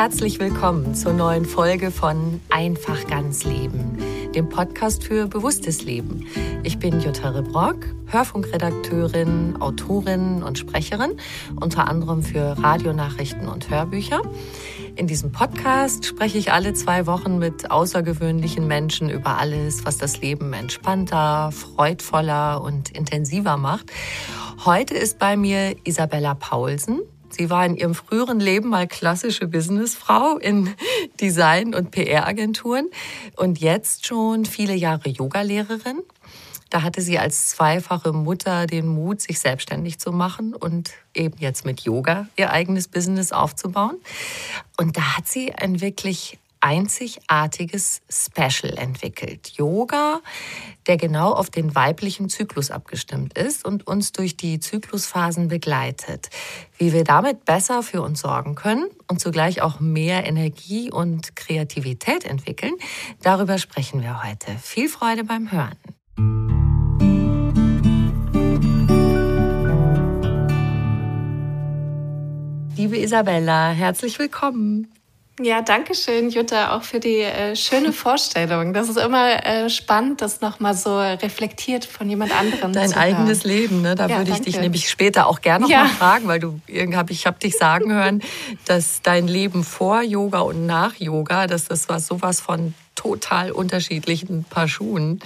Herzlich willkommen zur neuen Folge von Einfach ganz Leben, dem Podcast für bewusstes Leben. Ich bin Jutta Rebrock, Hörfunkredakteurin, Autorin und Sprecherin, unter anderem für Radionachrichten und Hörbücher. In diesem Podcast spreche ich alle zwei Wochen mit außergewöhnlichen Menschen über alles, was das Leben entspannter, freudvoller und intensiver macht. Heute ist bei mir Isabella Paulsen. Sie war in ihrem früheren Leben mal klassische Businessfrau in Design- und PR-Agenturen und jetzt schon viele Jahre Yogalehrerin. Da hatte sie als zweifache Mutter den Mut, sich selbstständig zu machen und eben jetzt mit Yoga ihr eigenes Business aufzubauen. Und da hat sie ein wirklich einzigartiges Special entwickelt. Yoga, der genau auf den weiblichen Zyklus abgestimmt ist und uns durch die Zyklusphasen begleitet. Wie wir damit besser für uns sorgen können und zugleich auch mehr Energie und Kreativität entwickeln, darüber sprechen wir heute. Viel Freude beim Hören. Liebe Isabella, herzlich willkommen. Ja, danke schön, Jutta, auch für die äh, schöne Vorstellung. Das ist immer äh, spannend, das nochmal so reflektiert von jemand anderem Dein zu eigenes hören. Leben, ne? Da Ja, würde ich danke. dich nämlich später auch gerne noch Ja. fragen, weil du hab ich habe dich sagen hören, dass dein Leben vor Yoga und nach Yoga, dass das was sowas von total unterschiedlichen Paar Schuhen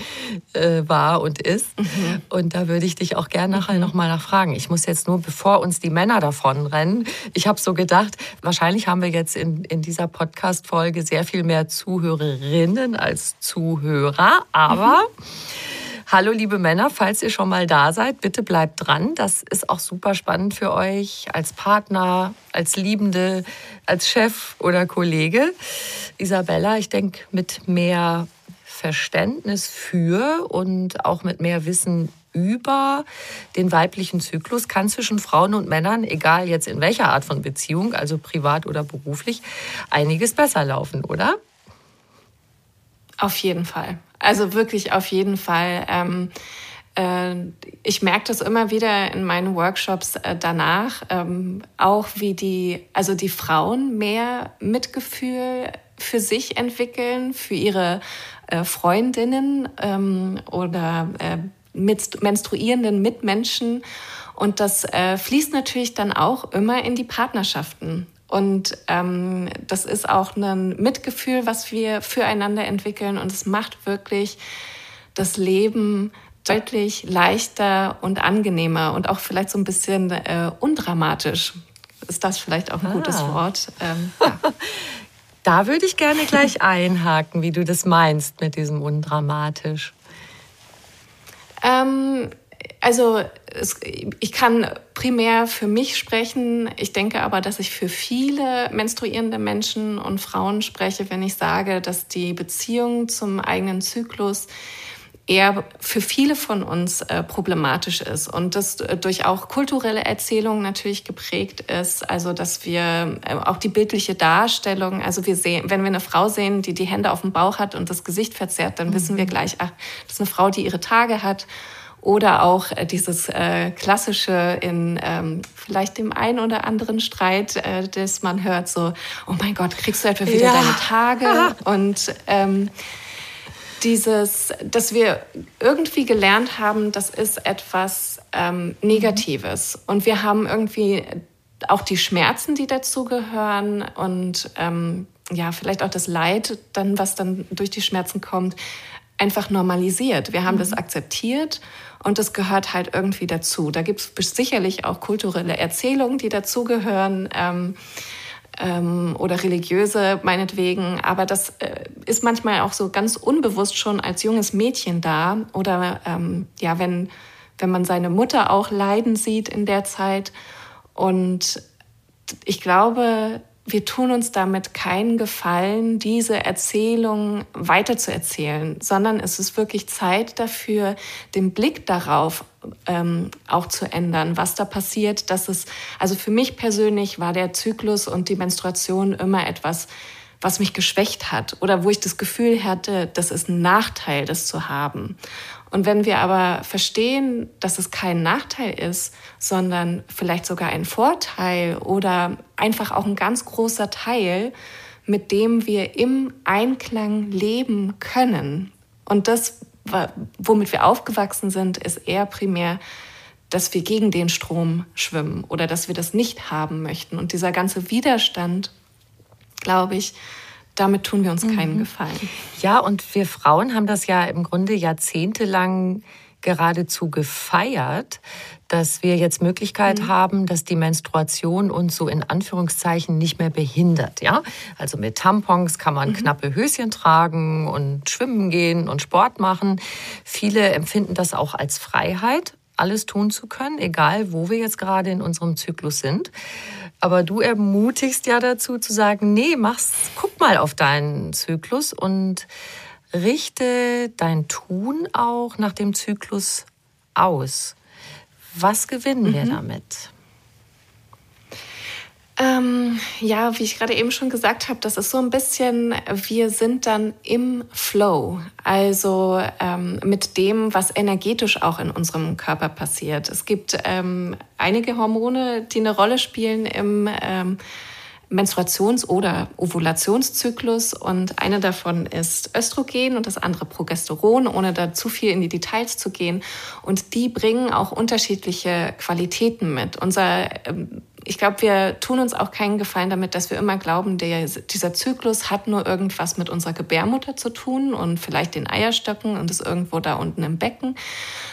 äh, war und ist. Mhm. Und da würde ich dich auch gerne nachher noch mal nachfragen. Ich muss jetzt nur, bevor uns die Männer davonrennen, ich habe so gedacht, wahrscheinlich haben wir jetzt in, in dieser Podcast-Folge sehr viel mehr Zuhörerinnen als Zuhörer, aber Hallo liebe Männer, falls ihr schon mal da seid, bitte bleibt dran. Das ist auch super spannend für euch als Partner, als Liebende, als Chef oder Kollege. Isabella, ich denke, mit mehr Verständnis für und auch mit mehr Wissen über den weiblichen Zyklus kann zwischen Frauen und Männern, egal jetzt in welcher Art von Beziehung, also privat oder beruflich, einiges besser laufen, oder? Auf jeden Fall. Also wirklich auf jeden Fall. Ähm, äh, ich merke das immer wieder in meinen Workshops äh, danach, ähm, auch wie die, also die Frauen mehr Mitgefühl für sich entwickeln, für ihre äh, Freundinnen ähm, oder äh, mit, menstruierenden Mitmenschen. Und das äh, fließt natürlich dann auch immer in die Partnerschaften. Und ähm, das ist auch ein Mitgefühl, was wir füreinander entwickeln. Und es macht wirklich das Leben deutlich leichter und angenehmer und auch vielleicht so ein bisschen äh, undramatisch. Ist das vielleicht auch ein gutes Ah. Wort? Ähm, ja. Da würde ich gerne gleich einhaken, wie du das meinst mit diesem undramatisch. Ähm, also es, ich kann primär für mich sprechen. Ich denke aber, dass ich für viele menstruierende Menschen und Frauen spreche, wenn ich sage, dass die Beziehung zum eigenen Zyklus eher für viele von uns äh, problematisch ist und das äh, durch auch kulturelle Erzählungen natürlich geprägt ist. Also dass wir äh, auch die bildliche Darstellung, also wir sehen, wenn wir eine Frau sehen, die die Hände auf dem Bauch hat und das Gesicht verzerrt, dann mhm. wissen wir gleich, ach, das ist eine Frau, die ihre Tage hat. Oder auch äh, dieses äh, klassische in ähm, vielleicht dem einen oder anderen Streit, äh, das man hört, so, oh mein Gott, kriegst du etwa wieder ja. deine Tage? Und ähm, dieses, dass wir irgendwie gelernt haben, das ist etwas ähm, Negatives. Und wir haben irgendwie auch die Schmerzen, die dazugehören und ähm, ja, vielleicht auch das Leid, dann, was dann durch die Schmerzen kommt, einfach normalisiert. Wir haben mhm. das akzeptiert und das gehört halt irgendwie dazu. Da gibt es sicherlich auch kulturelle Erzählungen, die dazugehören. Ähm, ähm, oder religiöse meinetwegen, aber das äh, ist manchmal auch so ganz unbewusst schon als junges Mädchen da oder ähm, ja, wenn, wenn man seine Mutter auch leiden sieht in der Zeit und ich glaube, wir tun uns damit keinen Gefallen, diese Erzählung weiterzuerzählen, sondern es ist wirklich Zeit dafür, den Blick darauf ähm, auch zu ändern, was da passiert. Dass es, also für mich persönlich war der Zyklus und die Menstruation immer etwas, was mich geschwächt hat oder wo ich das Gefühl hatte, das ist ein Nachteil, das zu haben. Und wenn wir aber verstehen, dass es kein Nachteil ist, sondern vielleicht sogar ein Vorteil oder einfach auch ein ganz großer Teil, mit dem wir im Einklang leben können. Und das, womit wir aufgewachsen sind, ist eher primär, dass wir gegen den Strom schwimmen oder dass wir das nicht haben möchten. Und dieser ganze Widerstand, glaube ich, damit tun wir uns keinen mhm. Gefallen. Ja, und wir Frauen haben das ja im Grunde jahrzehntelang geradezu gefeiert, dass wir jetzt Möglichkeit mhm. haben, dass die Menstruation uns so in Anführungszeichen nicht mehr behindert. Ja, also mit Tampons kann man mhm. knappe Höschen tragen und schwimmen gehen und Sport machen. Viele empfinden das auch als Freiheit, alles tun zu können, egal wo wir jetzt gerade in unserem Zyklus sind. Aber du ermutigst ja dazu zu sagen, nee, mach's, guck mal auf deinen Zyklus und richte dein Tun auch nach dem Zyklus aus. Was gewinnen mhm. wir damit? Ähm, ja, wie ich gerade eben schon gesagt habe, das ist so ein bisschen, wir sind dann im Flow, also ähm, mit dem, was energetisch auch in unserem Körper passiert. Es gibt ähm, einige Hormone, die eine Rolle spielen im ähm, Menstruations- oder Ovulationszyklus und eine davon ist Östrogen und das andere Progesteron, ohne da zu viel in die Details zu gehen. Und die bringen auch unterschiedliche Qualitäten mit. Unser ähm, ich glaube, wir tun uns auch keinen Gefallen damit, dass wir immer glauben, der, dieser Zyklus hat nur irgendwas mit unserer Gebärmutter zu tun und vielleicht den Eierstöcken und ist irgendwo da unten im Becken,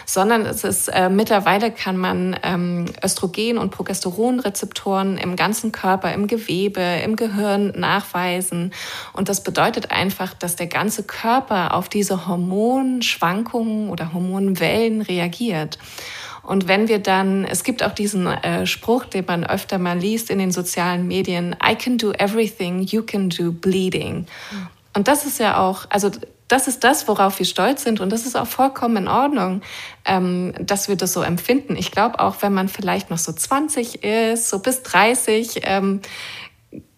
sondern es ist äh, mittlerweile kann man ähm, Östrogen- und Progesteronrezeptoren im ganzen Körper, im Gewebe, im Gehirn nachweisen. Und das bedeutet einfach, dass der ganze Körper auf diese Hormonschwankungen oder Hormonwellen reagiert. Und wenn wir dann, es gibt auch diesen äh, Spruch, den man öfter mal liest in den sozialen Medien, I can do everything, you can do bleeding. Und das ist ja auch, also das ist das, worauf wir stolz sind und das ist auch vollkommen in Ordnung, ähm, dass wir das so empfinden. Ich glaube auch, wenn man vielleicht noch so 20 ist, so bis 30, ähm,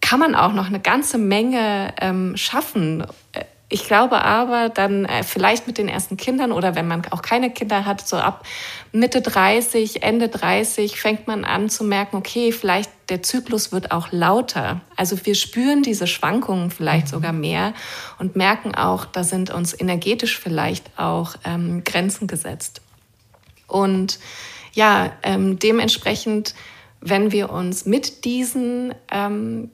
kann man auch noch eine ganze Menge ähm, schaffen äh, ich glaube aber dann äh, vielleicht mit den ersten Kindern oder wenn man auch keine Kinder hat, so ab Mitte 30, Ende 30 fängt man an zu merken, okay, vielleicht der Zyklus wird auch lauter. Also wir spüren diese Schwankungen vielleicht mhm. sogar mehr und merken auch, da sind uns energetisch vielleicht auch ähm, Grenzen gesetzt. Und ja, ähm, dementsprechend, wenn wir uns mit diesen ähm,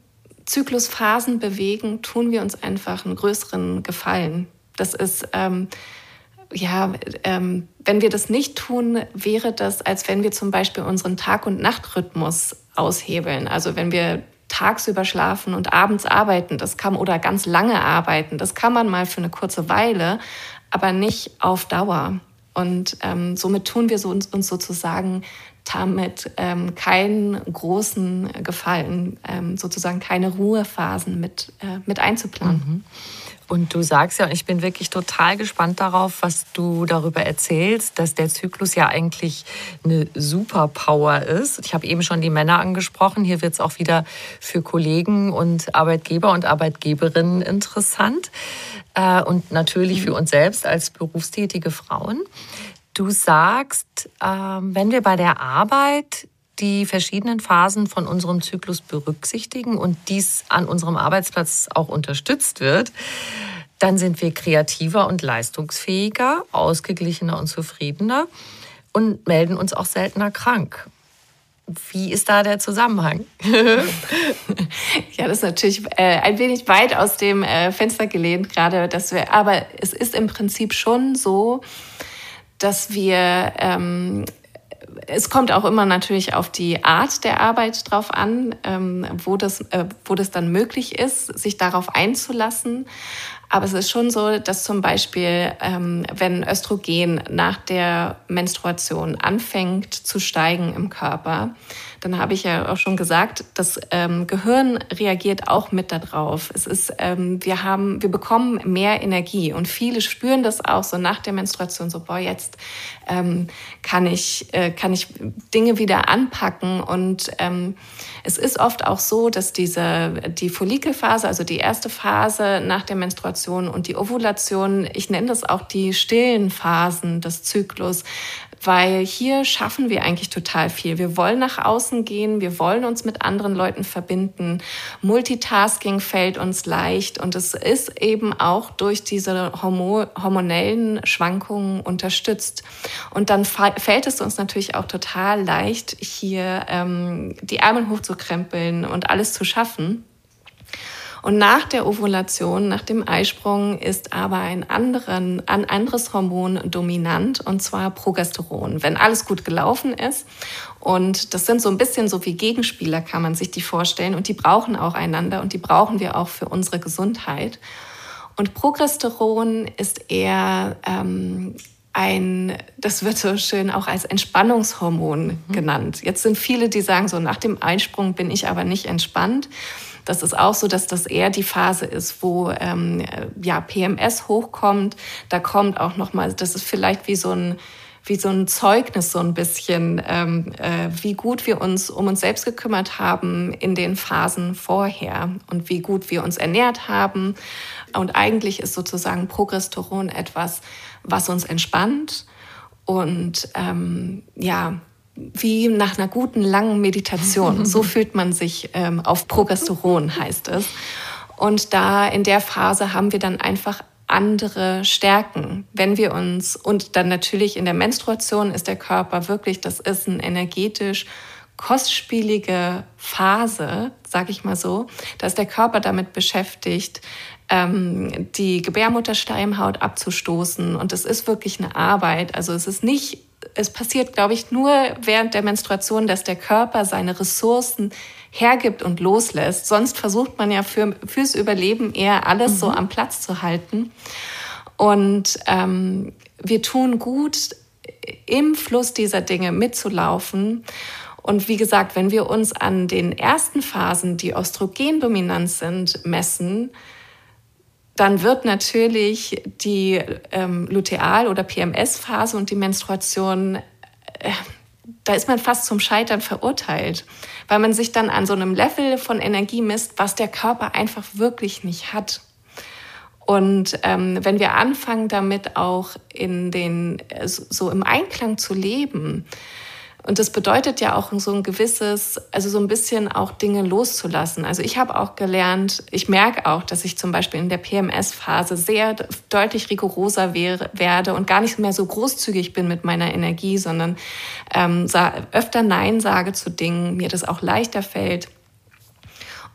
Zyklusphasen bewegen, tun wir uns einfach einen größeren Gefallen. Das ist, ähm, ja, ähm, wenn wir das nicht tun, wäre das, als wenn wir zum Beispiel unseren Tag- und Nachtrhythmus aushebeln. Also wenn wir tagsüber schlafen und abends arbeiten, das kann oder ganz lange arbeiten, das kann man mal für eine kurze Weile, aber nicht auf Dauer. Und ähm, somit tun wir so uns, uns sozusagen damit ähm, keinen großen Gefallen, ähm, sozusagen keine Ruhephasen mit, äh, mit einzuplanen. Mhm. Und du sagst ja, und ich bin wirklich total gespannt darauf, was du darüber erzählst, dass der Zyklus ja eigentlich eine Superpower ist. Ich habe eben schon die Männer angesprochen. Hier wird es auch wieder für Kollegen und Arbeitgeber und Arbeitgeberinnen interessant. Äh, und natürlich für uns selbst als berufstätige Frauen. Du sagst, ähm, wenn wir bei der Arbeit die verschiedenen Phasen von unserem Zyklus berücksichtigen und dies an unserem Arbeitsplatz auch unterstützt wird, dann sind wir kreativer und leistungsfähiger, ausgeglichener und zufriedener und melden uns auch seltener krank. Wie ist da der Zusammenhang? ja, das ist natürlich äh, ein wenig weit aus dem äh, Fenster gelehnt, gerade dass wir, aber es ist im Prinzip schon so, dass wir ähm, es kommt auch immer natürlich auf die Art der Arbeit drauf an, ähm, wo, das, äh, wo das dann möglich ist, sich darauf einzulassen. Aber es ist schon so, dass zum Beispiel, ähm, wenn Östrogen nach der Menstruation anfängt zu steigen im Körper, dann habe ich ja auch schon gesagt, das ähm, Gehirn reagiert auch mit darauf. Es ist, ähm, wir haben, wir bekommen mehr Energie und viele spüren das auch so nach der Menstruation so, boah, jetzt ähm, kann ich, äh, kann ich Dinge wieder anpacken und ähm, es ist oft auch so, dass diese, die Follikelphase, also die erste Phase nach der Menstruation und die Ovulation, ich nenne das auch die stillen Phasen des Zyklus, weil hier schaffen wir eigentlich total viel. Wir wollen nach außen gehen, wir wollen uns mit anderen Leuten verbinden. Multitasking fällt uns leicht und es ist eben auch durch diese hormonellen Schwankungen unterstützt. Und dann fällt es uns natürlich auch total leicht, hier ähm, die Ärmel hochzukrempeln und alles zu schaffen. Und nach der Ovulation, nach dem Eisprung, ist aber ein, anderen, ein anderes Hormon dominant, und zwar Progesteron. Wenn alles gut gelaufen ist, und das sind so ein bisschen so wie Gegenspieler, kann man sich die vorstellen, und die brauchen auch einander und die brauchen wir auch für unsere Gesundheit. Und Progesteron ist eher ähm, ein, das wird so schön auch als Entspannungshormon mhm. genannt. Jetzt sind viele, die sagen, so nach dem Einsprung bin ich aber nicht entspannt. Das ist auch so, dass das eher die Phase ist, wo ähm, ja, PMS hochkommt. Da kommt auch nochmal, das ist vielleicht wie so ein wie so ein Zeugnis so ein bisschen, ähm, äh, wie gut wir uns um uns selbst gekümmert haben in den Phasen vorher und wie gut wir uns ernährt haben. Und eigentlich ist sozusagen Progesteron etwas, was uns entspannt und ähm, ja, wie nach einer guten langen Meditation. So fühlt man sich ähm, auf Progesteron, heißt es. Und da in der Phase haben wir dann einfach andere Stärken. Wenn wir uns, und dann natürlich in der Menstruation ist der Körper wirklich, das ist eine energetisch kostspielige Phase, sag ich mal so. Da ist der Körper damit beschäftigt, ähm, die Gebärmutterschleimhaut abzustoßen. Und es ist wirklich eine Arbeit. Also es ist nicht es passiert, glaube ich, nur während der Menstruation, dass der Körper seine Ressourcen hergibt und loslässt. Sonst versucht man ja für, fürs Überleben eher alles mhm. so am Platz zu halten. Und ähm, wir tun gut, im Fluss dieser Dinge mitzulaufen. Und wie gesagt, wenn wir uns an den ersten Phasen, die östrogendominant sind, messen, dann wird natürlich die ähm, Luteal- oder PMS-Phase und die Menstruation, äh, da ist man fast zum Scheitern verurteilt, weil man sich dann an so einem Level von Energie misst, was der Körper einfach wirklich nicht hat. Und ähm, wenn wir anfangen, damit auch in den, äh, so im Einklang zu leben, und das bedeutet ja auch so ein gewisses, also so ein bisschen auch Dinge loszulassen. Also ich habe auch gelernt, ich merke auch, dass ich zum Beispiel in der PMS-Phase sehr deutlich rigoroser wäre, werde und gar nicht mehr so großzügig bin mit meiner Energie, sondern ähm, öfter Nein sage zu Dingen, mir das auch leichter fällt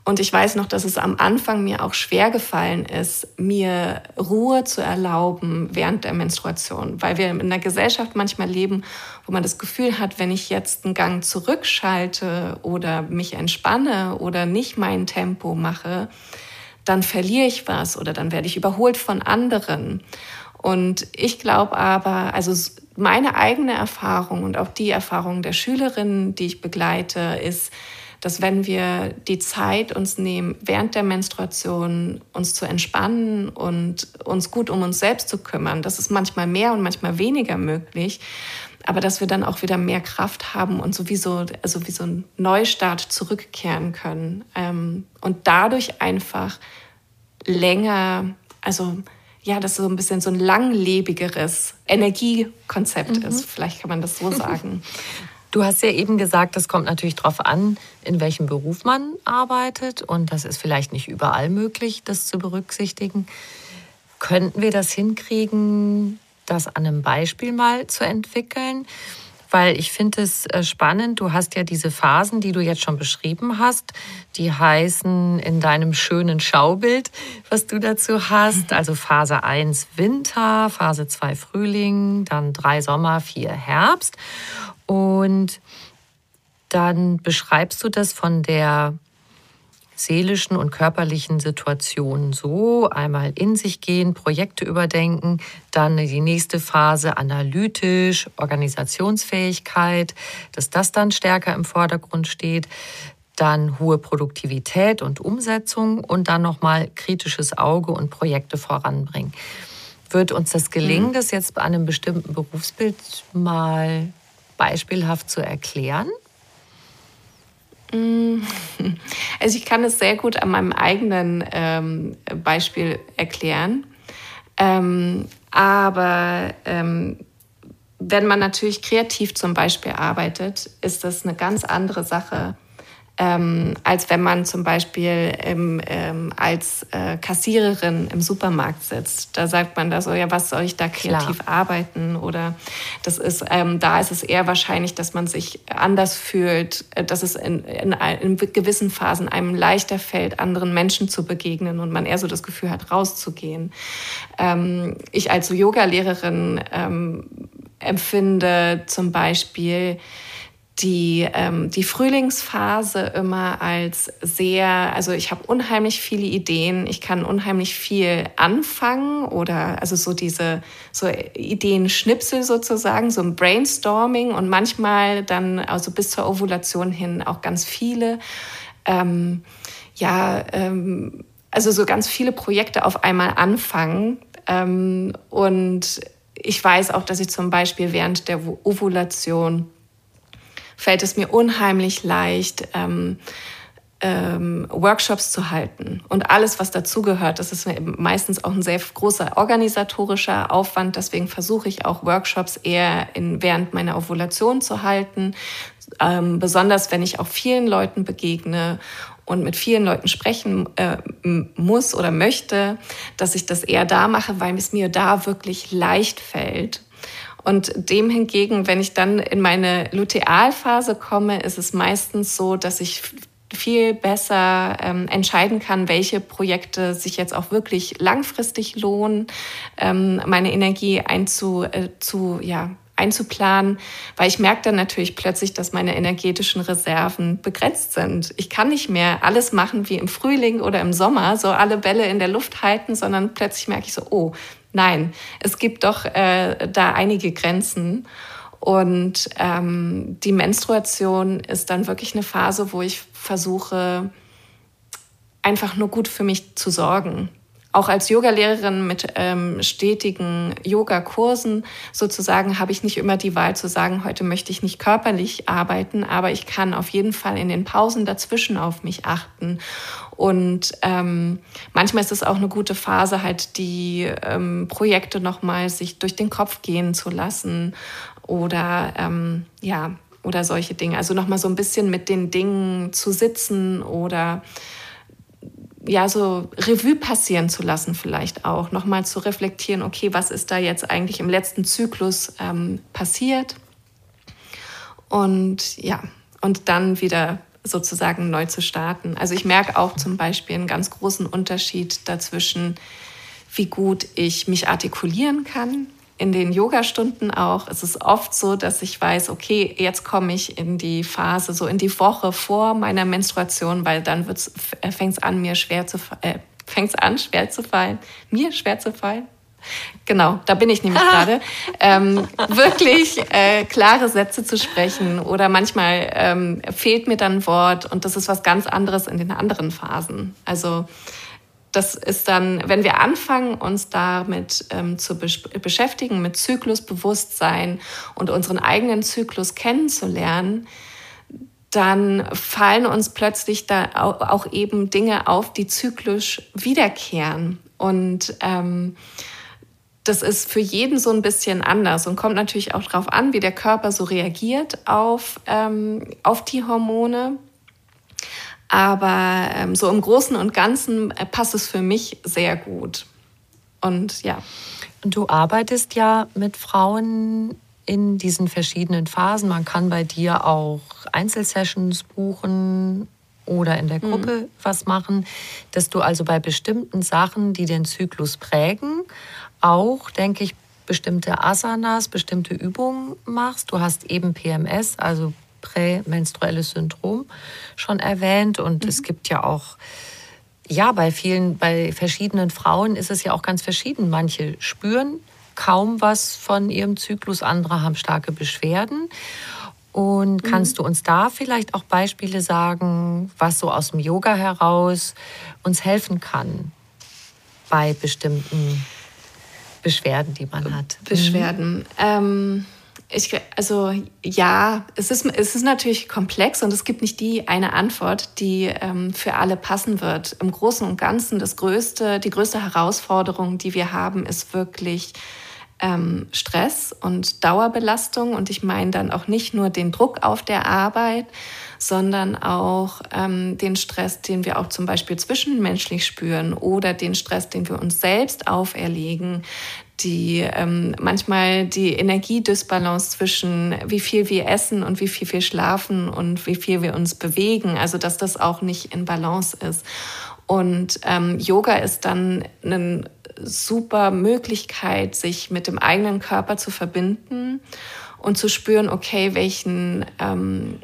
und ich weiß noch, dass es am Anfang mir auch schwer gefallen ist, mir Ruhe zu erlauben während der Menstruation, weil wir in einer Gesellschaft manchmal leben, wo man das Gefühl hat, wenn ich jetzt einen Gang zurückschalte oder mich entspanne oder nicht mein Tempo mache, dann verliere ich was oder dann werde ich überholt von anderen. Und ich glaube aber, also meine eigene Erfahrung und auch die Erfahrung der Schülerinnen, die ich begleite, ist, dass wenn wir die Zeit uns nehmen, während der Menstruation uns zu entspannen und uns gut um uns selbst zu kümmern, das ist manchmal mehr und manchmal weniger möglich, aber dass wir dann auch wieder mehr Kraft haben und sowieso also wie so ein Neustart zurückkehren können ähm, und dadurch einfach länger, also ja, das so ein bisschen so ein langlebigeres Energiekonzept mhm. ist. Vielleicht kann man das so sagen. Du hast ja eben gesagt, es kommt natürlich darauf an, in welchem Beruf man arbeitet. Und das ist vielleicht nicht überall möglich, das zu berücksichtigen. Könnten wir das hinkriegen, das an einem Beispiel mal zu entwickeln? weil ich finde es äh, spannend. Du hast ja diese Phasen, die du jetzt schon beschrieben hast, die heißen in deinem schönen Schaubild, was du dazu hast. Also Phase 1 Winter, Phase 2 Frühling, dann 3 Sommer, 4 Herbst. Und dann beschreibst du das von der seelischen und körperlichen Situationen so. Einmal in sich gehen, Projekte überdenken, dann die nächste Phase analytisch, Organisationsfähigkeit, dass das dann stärker im Vordergrund steht. Dann hohe Produktivität und Umsetzung und dann nochmal kritisches Auge und Projekte voranbringen. Wird uns das gelingen, mhm. das jetzt bei einem bestimmten Berufsbild mal beispielhaft zu erklären? Mm. Also ich kann es sehr gut an meinem eigenen ähm, Beispiel erklären. Ähm, aber ähm, wenn man natürlich kreativ zum Beispiel arbeitet, ist das eine ganz andere Sache, ähm, als wenn man zum Beispiel im, ähm, als äh, Kassiererin im Supermarkt sitzt. Da sagt man da so, ja, was soll ich da kreativ Klar. arbeiten? Oder das ist, ähm, da ist es eher wahrscheinlich, dass man sich anders fühlt, äh, dass es in, in, in, gewissen Phasen einem leichter fällt, anderen Menschen zu begegnen und man eher so das Gefühl hat, rauszugehen. Ähm, ich als Yoga-Lehrerin ähm, empfinde zum Beispiel, die, ähm, die Frühlingsphase immer als sehr, also ich habe unheimlich viele Ideen, ich kann unheimlich viel anfangen oder also so diese so Ideen-Schnipsel sozusagen, so ein Brainstorming und manchmal dann also bis zur Ovulation hin auch ganz viele. Ähm, ja, ähm, also so ganz viele Projekte auf einmal anfangen. Ähm, und ich weiß auch, dass ich zum Beispiel während der Ovulation fällt es mir unheimlich leicht, ähm, ähm, Workshops zu halten. Und alles, was dazugehört, das ist meistens auch ein sehr großer organisatorischer Aufwand. Deswegen versuche ich auch Workshops eher in, während meiner Ovulation zu halten. Ähm, besonders wenn ich auch vielen Leuten begegne und mit vielen Leuten sprechen äh, muss oder möchte, dass ich das eher da mache, weil es mir da wirklich leicht fällt. Und dem hingegen, wenn ich dann in meine Lutealphase komme, ist es meistens so, dass ich viel besser ähm, entscheiden kann, welche Projekte sich jetzt auch wirklich langfristig lohnen, ähm, meine Energie einzu, äh, zu, ja, einzuplanen, weil ich merke dann natürlich plötzlich, dass meine energetischen Reserven begrenzt sind. Ich kann nicht mehr alles machen wie im Frühling oder im Sommer, so alle Bälle in der Luft halten, sondern plötzlich merke ich so, oh, Nein, es gibt doch äh, da einige Grenzen. Und ähm, die Menstruation ist dann wirklich eine Phase, wo ich versuche, einfach nur gut für mich zu sorgen. Auch als Yogalehrerin mit ähm, stetigen Yogakursen sozusagen habe ich nicht immer die Wahl zu sagen, heute möchte ich nicht körperlich arbeiten, aber ich kann auf jeden Fall in den Pausen dazwischen auf mich achten und ähm, manchmal ist es auch eine gute Phase, halt die ähm, Projekte nochmal sich durch den Kopf gehen zu lassen oder ähm, ja, oder solche Dinge. Also nochmal so ein bisschen mit den Dingen zu sitzen oder ja, so Revue passieren zu lassen vielleicht auch, nochmal zu reflektieren, okay, was ist da jetzt eigentlich im letzten Zyklus ähm, passiert? Und ja, und dann wieder sozusagen neu zu starten. Also ich merke auch zum Beispiel einen ganz großen Unterschied dazwischen, wie gut ich mich artikulieren kann. In den Yogastunden auch ist es oft so, dass ich weiß, okay, jetzt komme ich in die Phase, so in die Woche vor meiner Menstruation, weil dann fängt es an, mir schwer zu äh, fängt's an, schwer zu fallen, mir schwer zu fallen, Genau, da bin ich nämlich gerade. Ähm, wirklich äh, klare Sätze zu sprechen oder manchmal ähm, fehlt mir dann ein Wort und das ist was ganz anderes in den anderen Phasen. Also das ist dann, wenn wir anfangen, uns damit ähm, zu besch beschäftigen, mit Zyklusbewusstsein und unseren eigenen Zyklus kennenzulernen, dann fallen uns plötzlich da auch eben Dinge auf, die zyklisch wiederkehren. Und ähm, das ist für jeden so ein bisschen anders und kommt natürlich auch darauf an, wie der Körper so reagiert auf, ähm, auf die Hormone. Aber ähm, so im Großen und Ganzen äh, passt es für mich sehr gut. Und ja. Du arbeitest ja mit Frauen in diesen verschiedenen Phasen. Man kann bei dir auch Einzelsessions buchen oder in der mhm. Gruppe mhm. was machen, dass du also bei bestimmten Sachen, die den Zyklus prägen, auch, denke ich, bestimmte Asanas, bestimmte Übungen machst. Du hast eben PMS, also prämenstruelles Syndrom, schon erwähnt. Und mhm. es gibt ja auch, ja, bei vielen, bei verschiedenen Frauen ist es ja auch ganz verschieden. Manche spüren kaum was von ihrem Zyklus, andere haben starke Beschwerden. Und mhm. kannst mhm. du uns da vielleicht auch Beispiele sagen, was so aus dem Yoga heraus uns helfen kann bei bestimmten Beschwerden, die man hat? Beschwerden. Mhm. Ähm, ich, also ja, es ist, es ist natürlich komplex und es gibt nicht die eine Antwort, die ähm, für alle passen wird. Im Großen und Ganzen das größte, die größte Herausforderung, die wir haben, ist wirklich ähm, Stress und Dauerbelastung. Und ich meine dann auch nicht nur den Druck auf der Arbeit, sondern auch ähm, den Stress, den wir auch zum Beispiel zwischenmenschlich spüren oder den Stress, den wir uns selbst auferlegen, die ähm, manchmal die Energiedisbalance zwischen wie viel wir essen und wie viel wir schlafen und wie viel wir uns bewegen, also dass das auch nicht in Balance ist. Und ähm, Yoga ist dann ein super Möglichkeit, sich mit dem eigenen Körper zu verbinden und zu spüren, okay, welchen, ähm,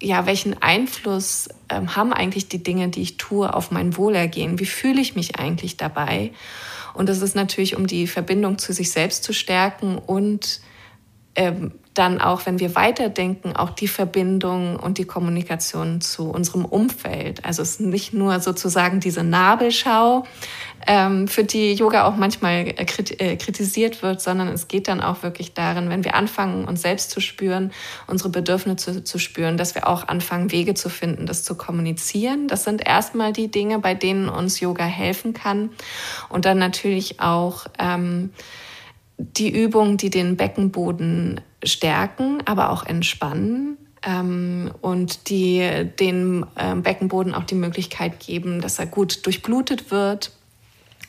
ja, welchen Einfluss ähm, haben eigentlich die Dinge, die ich tue, auf mein Wohlergehen? Wie fühle ich mich eigentlich dabei? Und das ist natürlich, um die Verbindung zu sich selbst zu stärken und ähm, dann auch, wenn wir weiterdenken, auch die Verbindung und die Kommunikation zu unserem Umfeld. Also es ist nicht nur sozusagen diese Nabelschau, ähm, für die Yoga auch manchmal äh, äh, kritisiert wird, sondern es geht dann auch wirklich darin, wenn wir anfangen, uns selbst zu spüren, unsere Bedürfnisse zu, zu spüren, dass wir auch anfangen, Wege zu finden, das zu kommunizieren. Das sind erstmal die Dinge, bei denen uns Yoga helfen kann. Und dann natürlich auch ähm, die Übungen, die den Beckenboden stärken, aber auch entspannen ähm, und die dem äh, Beckenboden auch die Möglichkeit geben, dass er gut durchblutet wird.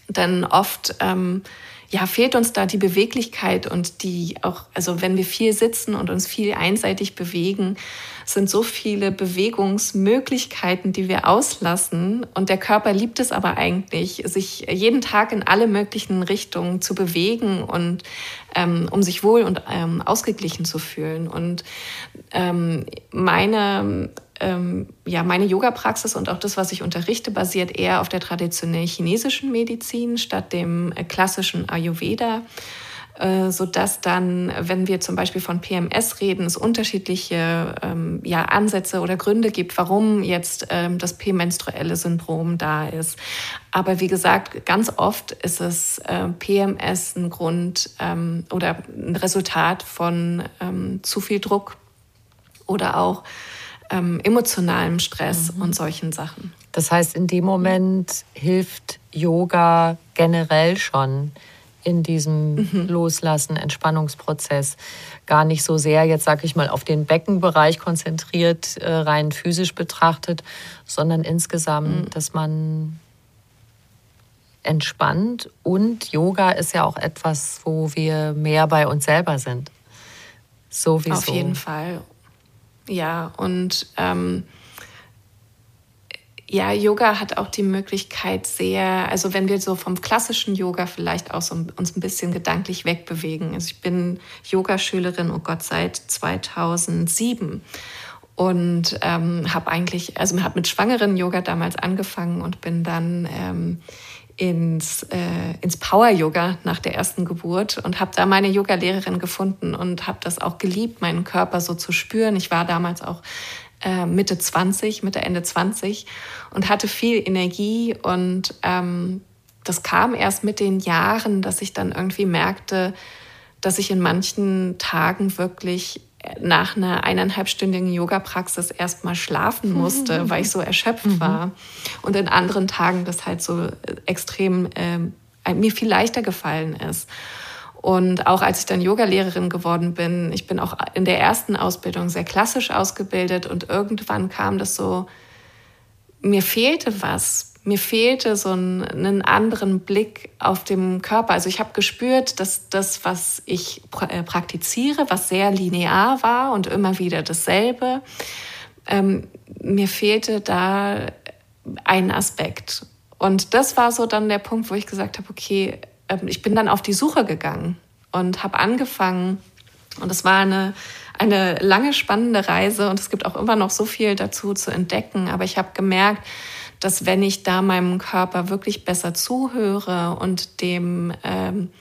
Denn oft ähm, ja, fehlt uns da die Beweglichkeit und die auch, also wenn wir viel sitzen und uns viel einseitig bewegen, sind so viele Bewegungsmöglichkeiten, die wir auslassen. Und der Körper liebt es aber eigentlich, sich jeden Tag in alle möglichen Richtungen zu bewegen und ähm, um sich wohl und ähm, ausgeglichen zu fühlen. Und ähm, meine ähm, ja, meine Yoga-Praxis und auch das, was ich unterrichte, basiert eher auf der traditionell chinesischen Medizin statt dem äh, klassischen Ayurveda. Äh, so dass dann, wenn wir zum Beispiel von PMS reden, es unterschiedliche ähm, ja, Ansätze oder Gründe gibt, warum jetzt ähm, das prämenstruelle Syndrom da ist. Aber wie gesagt, ganz oft ist es äh, PMS ein Grund ähm, oder ein Resultat von ähm, zu viel Druck oder auch ähm, emotionalem Stress mhm. und solchen Sachen. Das heißt, in dem Moment hilft Yoga generell schon in diesem mhm. Loslassen, Entspannungsprozess. Gar nicht so sehr, jetzt sage ich mal, auf den Beckenbereich konzentriert, äh, rein physisch betrachtet, sondern insgesamt, mhm. dass man entspannt. Und Yoga ist ja auch etwas, wo wir mehr bei uns selber sind. Sowieso. Auf jeden Fall. Ja, und ähm, ja, Yoga hat auch die Möglichkeit sehr, also wenn wir so vom klassischen Yoga vielleicht auch so uns ein bisschen gedanklich wegbewegen. Also ich bin Yogaschülerin, oh Gott, seit 2007. und ähm, habe eigentlich, also habe mit schwangeren Yoga damals angefangen und bin dann ähm, ins, äh, ins Power Yoga nach der ersten Geburt und habe da meine Yoga-Lehrerin gefunden und habe das auch geliebt, meinen Körper so zu spüren. Ich war damals auch äh, Mitte 20, Mitte Ende 20 und hatte viel Energie und ähm, das kam erst mit den Jahren, dass ich dann irgendwie merkte, dass ich in manchen Tagen wirklich nach einer eineinhalbstündigen Yoga-Praxis erstmal schlafen musste, weil ich so erschöpft mhm. war. Und in anderen Tagen das halt so extrem äh, mir viel leichter gefallen ist. Und auch als ich dann Yogalehrerin geworden bin, ich bin auch in der ersten Ausbildung sehr klassisch ausgebildet und irgendwann kam das so, mir fehlte was mir fehlte so ein, einen anderen Blick auf den Körper. Also ich habe gespürt, dass das, was ich äh, praktiziere, was sehr linear war und immer wieder dasselbe, ähm, mir fehlte da ein Aspekt. Und das war so dann der Punkt, wo ich gesagt habe, okay, äh, ich bin dann auf die Suche gegangen und habe angefangen, und es war eine, eine lange spannende Reise und es gibt auch immer noch so viel dazu zu entdecken, aber ich habe gemerkt, dass wenn ich da meinem Körper wirklich besser zuhöre und dem, ähm,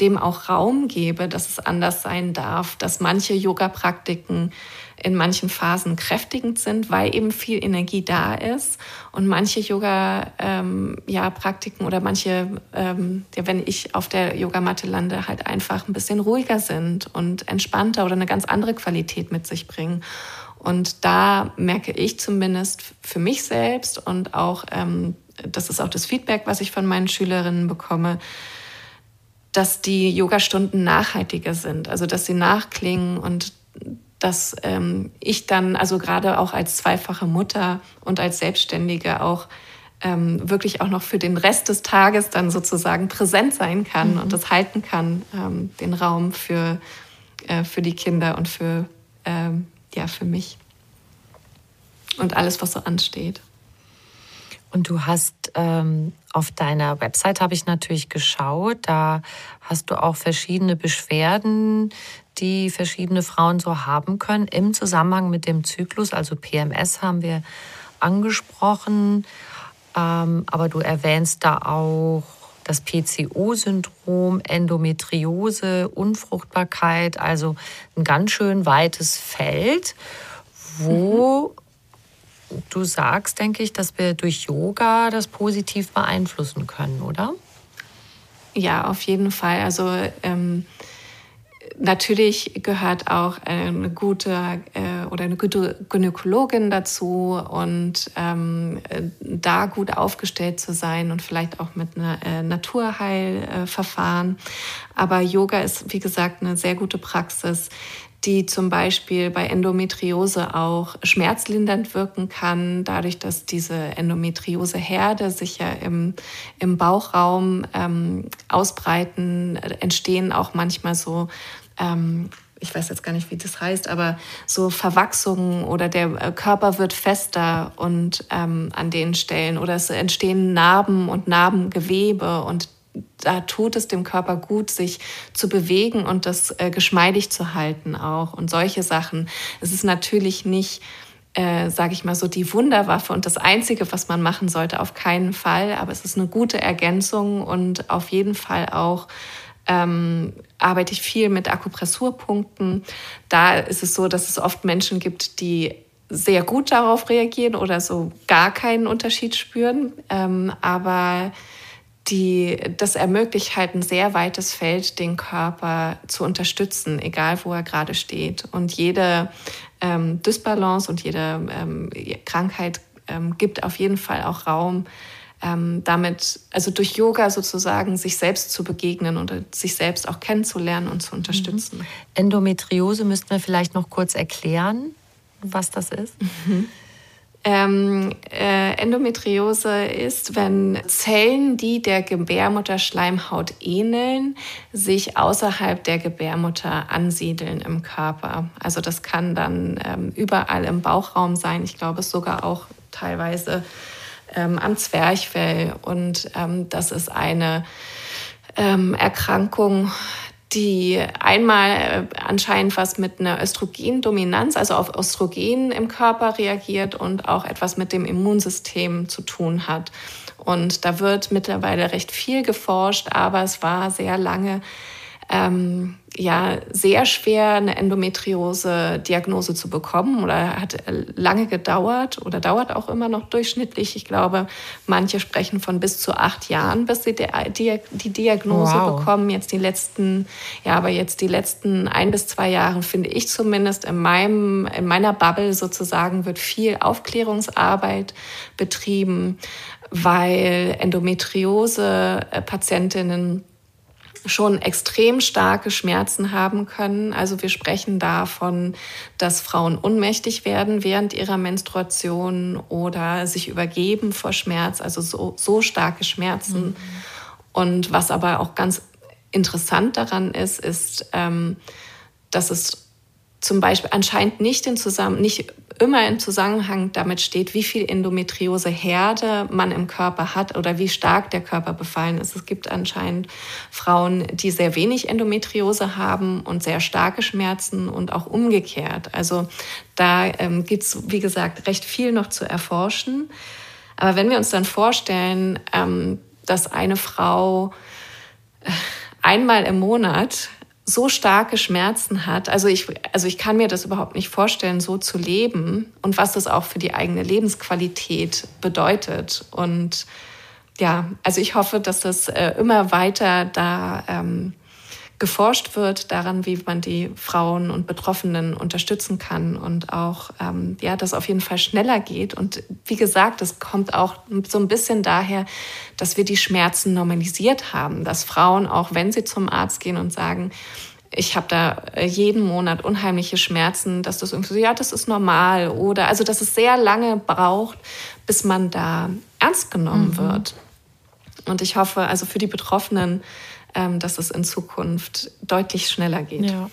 dem auch Raum gebe, dass es anders sein darf, dass manche Yoga-Praktiken in manchen Phasen kräftigend sind, weil eben viel Energie da ist und manche Yoga-Praktiken ähm, ja, oder manche, ähm, ja, wenn ich auf der Yogamatte lande, halt einfach ein bisschen ruhiger sind und entspannter oder eine ganz andere Qualität mit sich bringen. Und da merke ich zumindest für mich selbst und auch, ähm, das ist auch das Feedback, was ich von meinen Schülerinnen bekomme, dass die Yogastunden nachhaltiger sind, also dass sie nachklingen und dass ähm, ich dann, also gerade auch als zweifache Mutter und als Selbstständige auch ähm, wirklich auch noch für den Rest des Tages dann sozusagen präsent sein kann mhm. und das halten kann, ähm, den Raum für, äh, für die Kinder und für ähm, ja, für mich und alles, was so ansteht. Und du hast ähm, auf deiner Website, habe ich natürlich geschaut, da hast du auch verschiedene Beschwerden, die verschiedene Frauen so haben können im Zusammenhang mit dem Zyklus. Also PMS haben wir angesprochen, ähm, aber du erwähnst da auch das PCO-Syndrom, Endometriose, Unfruchtbarkeit, also ein ganz schön weites Feld, wo mhm. du sagst, denke ich, dass wir durch Yoga das positiv beeinflussen können, oder? Ja, auf jeden Fall. Also ähm, natürlich gehört auch eine gute äh, oder eine gute Gynäkologin dazu und ähm, da gut aufgestellt zu sein und vielleicht auch mit einer äh, Naturheilverfahren. Aber Yoga ist, wie gesagt, eine sehr gute Praxis, die zum Beispiel bei Endometriose auch schmerzlindernd wirken kann, dadurch, dass diese Endometrioseherde sich ja im, im Bauchraum ähm, ausbreiten, entstehen auch manchmal so ähm, ich weiß jetzt gar nicht, wie das heißt, aber so Verwachsungen oder der äh, Körper wird fester und ähm, an den Stellen oder es entstehen Narben und Narbengewebe und da tut es dem Körper gut, sich zu bewegen und das äh, geschmeidig zu halten auch und solche Sachen. Es ist natürlich nicht, äh, sage ich mal so, die Wunderwaffe und das Einzige, was man machen sollte, auf keinen Fall, aber es ist eine gute Ergänzung und auf jeden Fall auch ähm, arbeite ich viel mit Akupressurpunkten. Da ist es so, dass es oft Menschen gibt, die sehr gut darauf reagieren oder so gar keinen Unterschied spüren. Ähm, aber die, das ermöglicht halt ein sehr weites Feld, den Körper zu unterstützen, egal wo er gerade steht. Und jede ähm, Dysbalance und jede ähm, Krankheit ähm, gibt auf jeden Fall auch Raum, ähm, damit, also durch Yoga sozusagen sich selbst zu begegnen und sich selbst auch kennenzulernen und zu unterstützen. Mhm. Endometriose müssten wir vielleicht noch kurz erklären, was das ist. Mhm. Ähm, äh, Endometriose ist, wenn Zellen, die der Gebärmutterschleimhaut ähneln, sich außerhalb der Gebärmutter ansiedeln im Körper. Also das kann dann ähm, überall im Bauchraum sein. Ich glaube es sogar auch teilweise ähm, am Zwerchfell. Und ähm, das ist eine ähm, Erkrankung, die einmal äh, anscheinend was mit einer Östrogendominanz, also auf Östrogen im Körper reagiert und auch etwas mit dem Immunsystem zu tun hat. Und da wird mittlerweile recht viel geforscht, aber es war sehr lange ähm, ja sehr schwer, eine Endometriose-Diagnose zu bekommen oder hat lange gedauert oder dauert auch immer noch durchschnittlich. Ich glaube, manche sprechen von bis zu acht Jahren, bis sie die, Diagnose wow. bekommen. Jetzt die letzten, ja, aber jetzt die letzten ein bis zwei Jahre finde ich zumindest in meinem, in meiner Bubble sozusagen wird viel Aufklärungsarbeit betrieben, weil Endometriose-Patientinnen schon extrem starke Schmerzen haben können. Also wir sprechen davon, dass Frauen ohnmächtig werden während ihrer Menstruation oder sich übergeben vor Schmerz, also so, so starke Schmerzen. Mhm. Und was aber auch ganz interessant daran ist, ist, ähm, dass es zum Beispiel anscheinend nicht, in zusammen, nicht immer im Zusammenhang damit steht, wie viel Endometriose-Herde man im Körper hat oder wie stark der Körper befallen ist. Es gibt anscheinend Frauen, die sehr wenig Endometriose haben und sehr starke Schmerzen und auch umgekehrt. Also da ähm, gibt es, wie gesagt, recht viel noch zu erforschen. Aber wenn wir uns dann vorstellen, ähm, dass eine Frau äh, einmal im Monat so starke Schmerzen hat. Also ich, also ich kann mir das überhaupt nicht vorstellen, so zu leben und was das auch für die eigene Lebensqualität bedeutet. Und ja, also ich hoffe, dass das äh, immer weiter da ähm, geforscht wird daran, wie man die Frauen und Betroffenen unterstützen kann und auch, ähm, ja, das auf jeden Fall schneller geht. Und wie gesagt, es kommt auch so ein bisschen daher, dass wir die Schmerzen normalisiert haben, dass Frauen, auch wenn sie zum Arzt gehen und sagen, ich habe da äh, jeden Monat unheimliche Schmerzen, dass das irgendwie so, ja, das ist normal oder also, dass es sehr lange braucht, bis man da ernst genommen mhm. wird. Und ich hoffe, also für die Betroffenen, dass es in Zukunft deutlich schneller geht. Ja.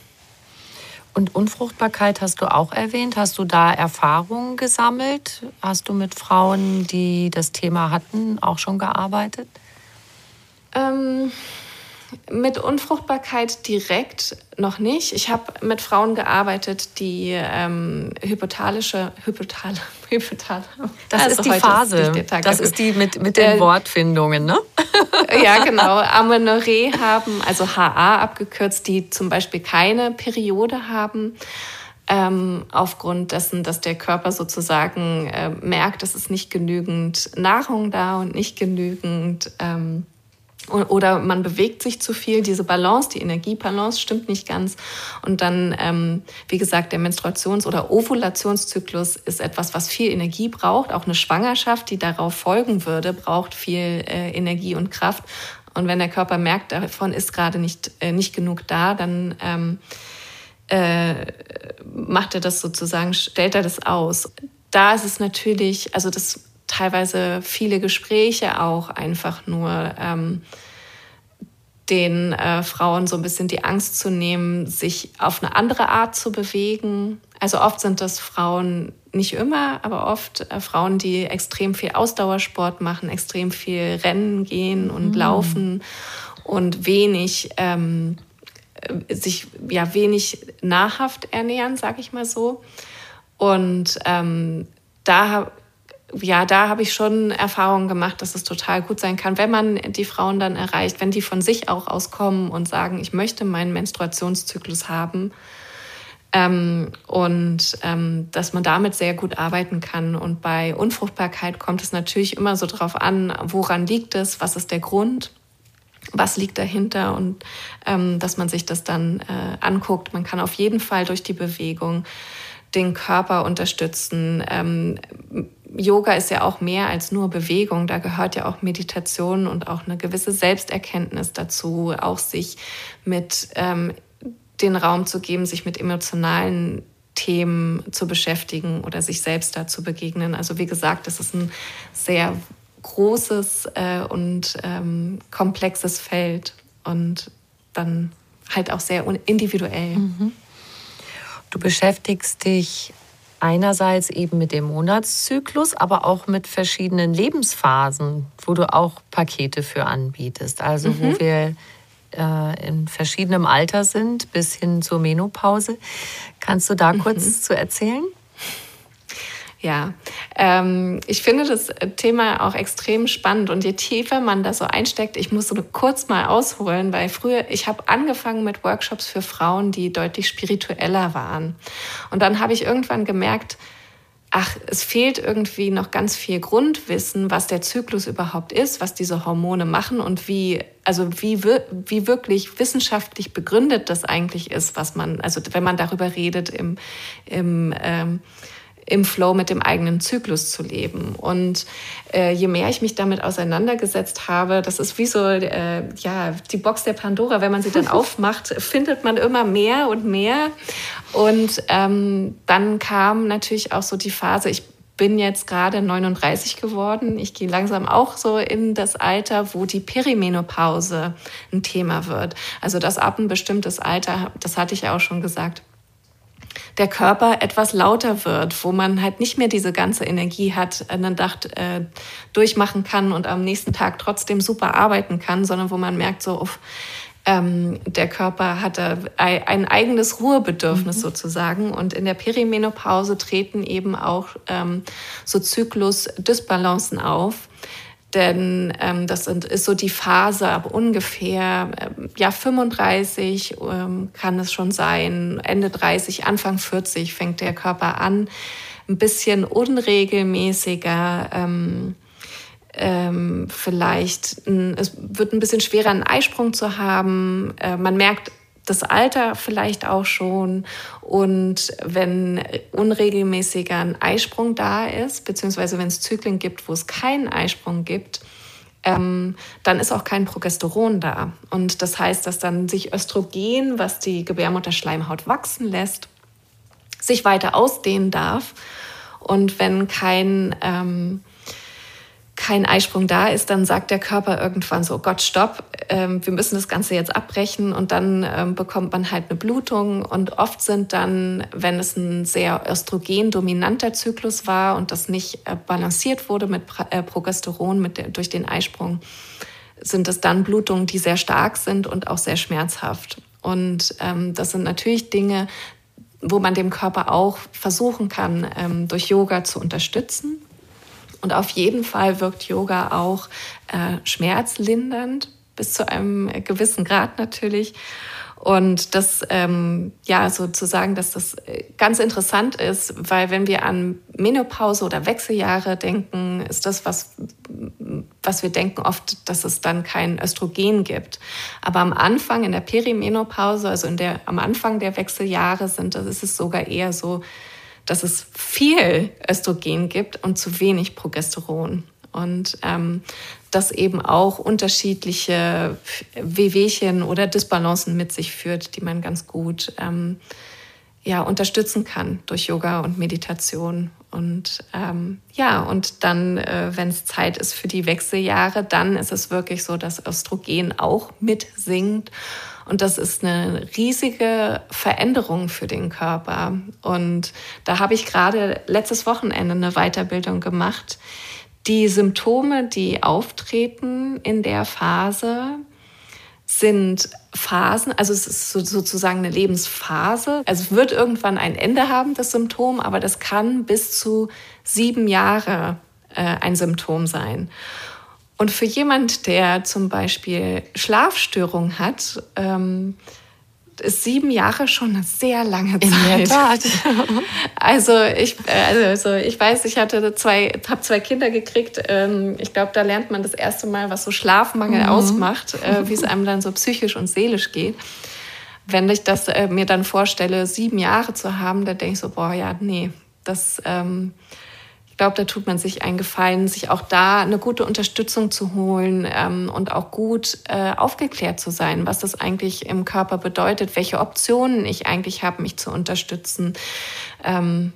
Und Unfruchtbarkeit hast du auch erwähnt. Hast du da Erfahrungen gesammelt? Hast du mit Frauen, die das Thema hatten, auch schon gearbeitet? Ähm, mit Unfruchtbarkeit direkt noch nicht. Ich habe mit Frauen gearbeitet, die ähm, hypotalische, hypotale, hypotale. Das also ist die Phase. Ist das ist die mit, mit den äh, Wortfindungen, ne? ja, genau. Amenorrhoe haben, also HA abgekürzt, die zum Beispiel keine Periode haben. Ähm, aufgrund dessen, dass der Körper sozusagen äh, merkt, es ist nicht genügend Nahrung da und nicht genügend ähm, oder man bewegt sich zu viel. Diese Balance, die Energiebalance stimmt nicht ganz. Und dann, ähm, wie gesagt, der Menstruations- oder Ovulationszyklus ist etwas, was viel Energie braucht. Auch eine Schwangerschaft, die darauf folgen würde, braucht viel äh, Energie und Kraft. Und wenn der Körper merkt, davon ist gerade nicht, äh, nicht genug da, dann ähm, äh, macht er das sozusagen, stellt er das aus. Da ist es natürlich, also das teilweise viele Gespräche auch einfach nur ähm, den äh, Frauen so ein bisschen die Angst zu nehmen, sich auf eine andere Art zu bewegen. Also oft sind das Frauen, nicht immer, aber oft äh, Frauen, die extrem viel Ausdauersport machen, extrem viel Rennen gehen und mhm. laufen und wenig ähm, äh, sich ja wenig nahrhaft ernähren, sag ich mal so. Und ähm, da ja, da habe ich schon Erfahrungen gemacht, dass es total gut sein kann, wenn man die Frauen dann erreicht, wenn die von sich auch auskommen und sagen, ich möchte meinen Menstruationszyklus haben. Ähm, und ähm, dass man damit sehr gut arbeiten kann. Und bei Unfruchtbarkeit kommt es natürlich immer so drauf an, woran liegt es, was ist der Grund, was liegt dahinter und ähm, dass man sich das dann äh, anguckt. Man kann auf jeden Fall durch die Bewegung den Körper unterstützen. Ähm, Yoga ist ja auch mehr als nur Bewegung. Da gehört ja auch Meditation und auch eine gewisse Selbsterkenntnis dazu, auch sich mit ähm, den Raum zu geben, sich mit emotionalen Themen zu beschäftigen oder sich selbst da zu begegnen. Also wie gesagt, das ist ein sehr großes äh, und ähm, komplexes Feld und dann halt auch sehr individuell. Mhm. Du beschäftigst dich einerseits eben mit dem Monatszyklus, aber auch mit verschiedenen Lebensphasen, wo du auch Pakete für anbietest. Also mhm. wo wir äh, in verschiedenem Alter sind, bis hin zur Menopause. Kannst du da mhm. kurz zu erzählen? Ja, ähm, ich finde das Thema auch extrem spannend und je tiefer man da so einsteckt, ich muss so kurz mal ausholen, weil früher, ich habe angefangen mit Workshops für Frauen, die deutlich spiritueller waren. Und dann habe ich irgendwann gemerkt, ach, es fehlt irgendwie noch ganz viel Grundwissen, was der Zyklus überhaupt ist, was diese Hormone machen und wie, also wie, wie wirklich wissenschaftlich begründet das eigentlich ist, was man, also wenn man darüber redet im, im ähm, im Flow mit dem eigenen Zyklus zu leben. Und äh, je mehr ich mich damit auseinandergesetzt habe, das ist wie so äh, ja, die Box der Pandora, wenn man sie dann aufmacht, findet man immer mehr und mehr. Und ähm, dann kam natürlich auch so die Phase, ich bin jetzt gerade 39 geworden. Ich gehe langsam auch so in das Alter, wo die Perimenopause ein Thema wird. Also das ab ein bestimmtes Alter, das hatte ich ja auch schon gesagt, der Körper etwas lauter wird, wo man halt nicht mehr diese ganze Energie hat, eine Nacht äh, durchmachen kann und am nächsten Tag trotzdem super arbeiten kann, sondern wo man merkt, so, uff, ähm, der Körper hat ein eigenes Ruhebedürfnis mhm. sozusagen. Und in der Perimenopause treten eben auch ähm, so Zyklus-Dysbalancen auf denn ähm, das sind, ist so die Phase ab ungefähr ähm, ja 35 ähm, kann es schon sein, Ende 30, Anfang 40 fängt der Körper an, ein bisschen unregelmäßiger. Ähm, ähm, vielleicht, es wird ein bisschen schwerer, einen Eisprung zu haben. Äh, man merkt das Alter vielleicht auch schon. Und wenn unregelmäßiger ein Eisprung da ist, beziehungsweise wenn es Zyklen gibt, wo es keinen Eisprung gibt, ähm, dann ist auch kein Progesteron da. Und das heißt, dass dann sich Östrogen, was die Gebärmutterschleimhaut wachsen lässt, sich weiter ausdehnen darf. Und wenn kein ähm, kein Eisprung da ist, dann sagt der Körper irgendwann so, Gott, stopp, ähm, wir müssen das Ganze jetzt abbrechen und dann ähm, bekommt man halt eine Blutung und oft sind dann, wenn es ein sehr östrogen-dominanter Zyklus war und das nicht äh, balanciert wurde mit äh, Progesteron mit der, durch den Eisprung, sind es dann Blutungen, die sehr stark sind und auch sehr schmerzhaft. Und ähm, das sind natürlich Dinge, wo man dem Körper auch versuchen kann, ähm, durch Yoga zu unterstützen und auf jeden Fall wirkt Yoga auch äh, schmerzlindernd, bis zu einem gewissen Grad natürlich. Und das, ähm, ja, sozusagen, dass das äh, ganz interessant ist, weil wenn wir an Menopause oder Wechseljahre denken, ist das, was, was wir denken oft, dass es dann kein Östrogen gibt. Aber am Anfang, in der Perimenopause, also in der, am Anfang der Wechseljahre sind, das ist es sogar eher so, dass es viel Östrogen gibt und zu wenig Progesteron. Und ähm, das eben auch unterschiedliche Wehwehchen oder Disbalancen mit sich führt, die man ganz gut ähm, ja, unterstützen kann durch Yoga und Meditation. Und ähm, ja, und dann, äh, wenn es Zeit ist für die Wechseljahre, dann ist es wirklich so, dass Östrogen auch mitsinkt und das ist eine riesige Veränderung für den Körper. Und da habe ich gerade letztes Wochenende eine Weiterbildung gemacht. Die Symptome, die auftreten in der Phase, sind Phasen, also es ist sozusagen eine Lebensphase. Also es wird irgendwann ein Ende haben, das Symptom, aber das kann bis zu sieben Jahre äh, ein Symptom sein. Und für jemand, der zum Beispiel Schlafstörungen hat, ähm, ist sieben Jahre schon eine sehr lange Zeit. Also ich, also ich weiß, ich hatte zwei, habe zwei Kinder gekriegt. Ähm, ich glaube, da lernt man das erste Mal, was so Schlafmangel mhm. ausmacht, äh, wie es einem dann so psychisch und seelisch geht. Wenn ich das äh, mir dann vorstelle, sieben Jahre zu haben, da denke ich so, boah, ja, nee, das ähm, ich glaube, da tut man sich einen Gefallen, sich auch da eine gute Unterstützung zu holen ähm, und auch gut äh, aufgeklärt zu sein, was das eigentlich im Körper bedeutet, welche Optionen ich eigentlich habe, mich zu unterstützen. Ähm,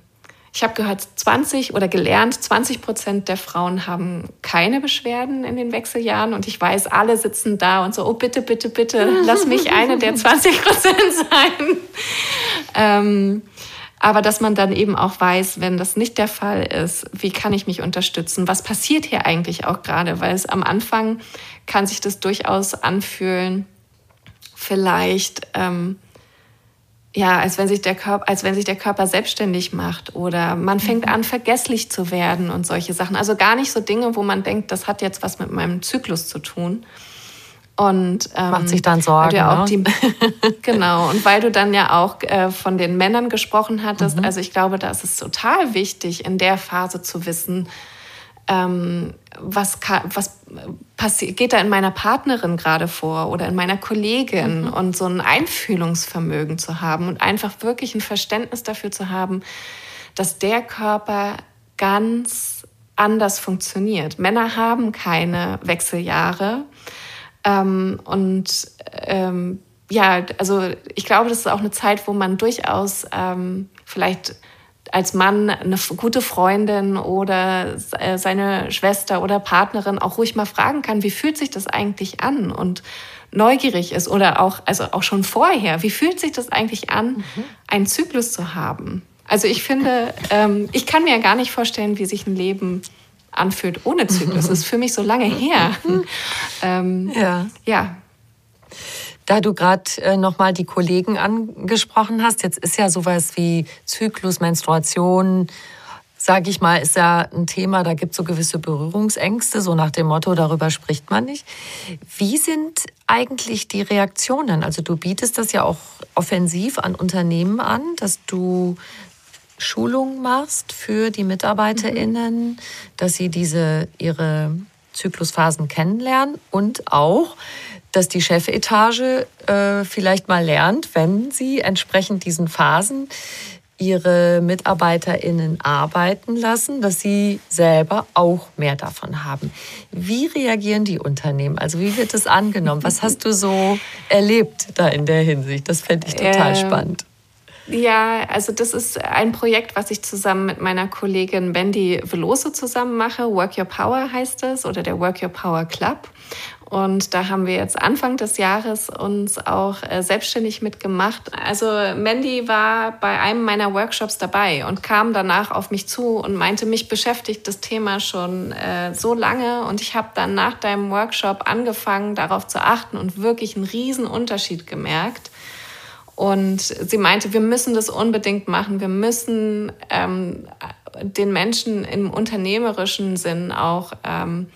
ich habe gehört, 20 oder gelernt, 20 Prozent der Frauen haben keine Beschwerden in den Wechseljahren. Und ich weiß, alle sitzen da und so, oh bitte, bitte, bitte, lass mich eine der 20 Prozent sein. ähm, aber dass man dann eben auch weiß, wenn das nicht der Fall ist, wie kann ich mich unterstützen? Was passiert hier eigentlich auch gerade? Weil es am Anfang kann sich das durchaus anfühlen, vielleicht ähm, ja, als wenn sich der Körper, als wenn sich der Körper selbstständig macht oder man fängt mhm. an, vergesslich zu werden und solche Sachen. Also gar nicht so Dinge, wo man denkt, das hat jetzt was mit meinem Zyklus zu tun. Und ähm, macht sich dann Sorgen. Ja ne? genau. Und weil du dann ja auch äh, von den Männern gesprochen hattest, mhm. also ich glaube, da ist es total wichtig, in der Phase zu wissen, ähm, was, was passiert, geht da in meiner Partnerin gerade vor oder in meiner Kollegin mhm. und so ein Einfühlungsvermögen zu haben und einfach wirklich ein Verständnis dafür zu haben, dass der Körper ganz anders funktioniert. Männer haben keine Wechseljahre ähm, und ähm, ja, also ich glaube, das ist auch eine Zeit, wo man durchaus ähm, vielleicht als Mann eine gute Freundin oder äh, seine Schwester oder Partnerin auch ruhig mal fragen kann, wie fühlt sich das eigentlich an und neugierig ist oder auch, also auch schon vorher, wie fühlt sich das eigentlich an, mhm. einen Zyklus zu haben? Also ich finde, ähm, ich kann mir ja gar nicht vorstellen, wie sich ein Leben anfühlt ohne Zyklus. Das ist für mich so lange her. ähm, ja. ja. Da du gerade äh, nochmal die Kollegen angesprochen hast, jetzt ist ja sowas wie Zyklus, Menstruation, sage ich mal, ist ja ein Thema, da gibt es so gewisse Berührungsängste, so nach dem Motto, darüber spricht man nicht. Wie sind eigentlich die Reaktionen? Also du bietest das ja auch offensiv an Unternehmen an, dass du Schulungen machst für die MitarbeiterInnen, mhm. dass sie diese ihre Zyklusphasen kennenlernen und auch dass die Chefetage äh, vielleicht mal lernt, wenn sie entsprechend diesen Phasen ihre MitarbeiterInnen arbeiten lassen, dass sie selber auch mehr davon haben. Wie reagieren die Unternehmen? Also wie wird es angenommen? Was hast du so erlebt da in der Hinsicht? Das fände ich total äh, spannend. Ja, also das ist ein Projekt, was ich zusammen mit meiner Kollegin Bendy Veloso zusammen mache. Work Your Power heißt es oder der Work Your Power Club. Und da haben wir jetzt Anfang des Jahres uns auch äh, selbstständig mitgemacht. Also Mandy war bei einem meiner Workshops dabei und kam danach auf mich zu und meinte, mich beschäftigt das Thema schon äh, so lange und ich habe dann nach deinem Workshop angefangen, darauf zu achten und wirklich einen riesen Unterschied gemerkt. Und sie meinte, wir müssen das unbedingt machen. Wir müssen ähm, den Menschen im unternehmerischen Sinn auch ähm,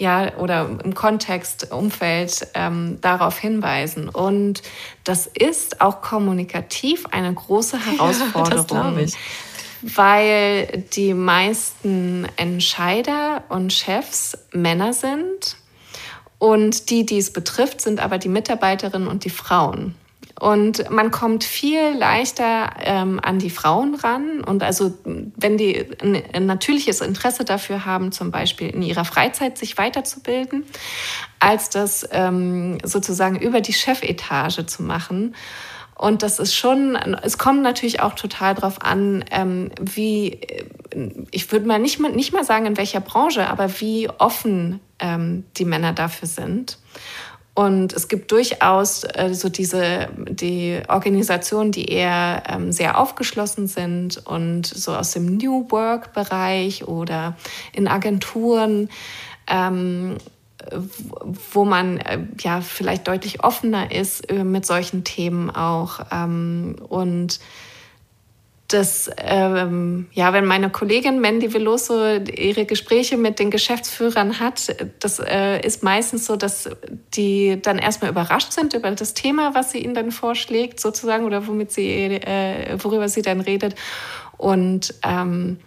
ja, oder im Kontext, Umfeld ähm, darauf hinweisen. Und das ist auch kommunikativ eine große Herausforderung. Ja, weil die meisten Entscheider und Chefs Männer sind und die, die es betrifft, sind aber die Mitarbeiterinnen und die Frauen. Und man kommt viel leichter ähm, an die Frauen ran. Und also, wenn die ein, natürliches Interesse dafür haben, zum Beispiel in ihrer Freizeit sich weiterzubilden, als das ähm, sozusagen über die Chefetage zu machen. Und das ist schon, es kommt natürlich auch total darauf an, ähm, wie, ich würde mal nicht, mal nicht mal sagen, in welcher Branche, aber wie offen ähm, die Männer dafür sind. Und es gibt durchaus äh, so diese die Organisationen, die eher ähm, sehr aufgeschlossen sind und so aus dem New Work Bereich oder in Agenturen, ähm, wo man äh, ja vielleicht deutlich offener ist äh, mit solchen Themen auch ähm, und dass, ähm, ja, wenn meine Kollegin Mandy Veloso ihre Gespräche mit den Geschäftsführern hat, das äh, ist meistens so, dass die dann erstmal überrascht sind über das Thema, was sie ihnen dann vorschlägt, sozusagen, oder womit sie, äh, worüber sie dann redet. Und ähm,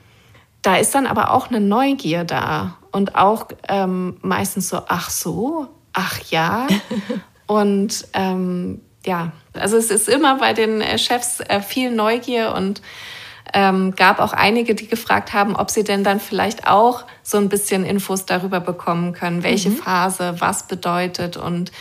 da ist dann aber auch eine Neugier da und auch ähm, meistens so, ach so, ach ja. und ähm, ja, also es ist immer bei den äh, Chefs äh, viel Neugier und ähm, gab auch einige, die gefragt haben, ob sie denn dann vielleicht auch so ein bisschen Infos darüber bekommen können, welche mhm. Phase was bedeutet und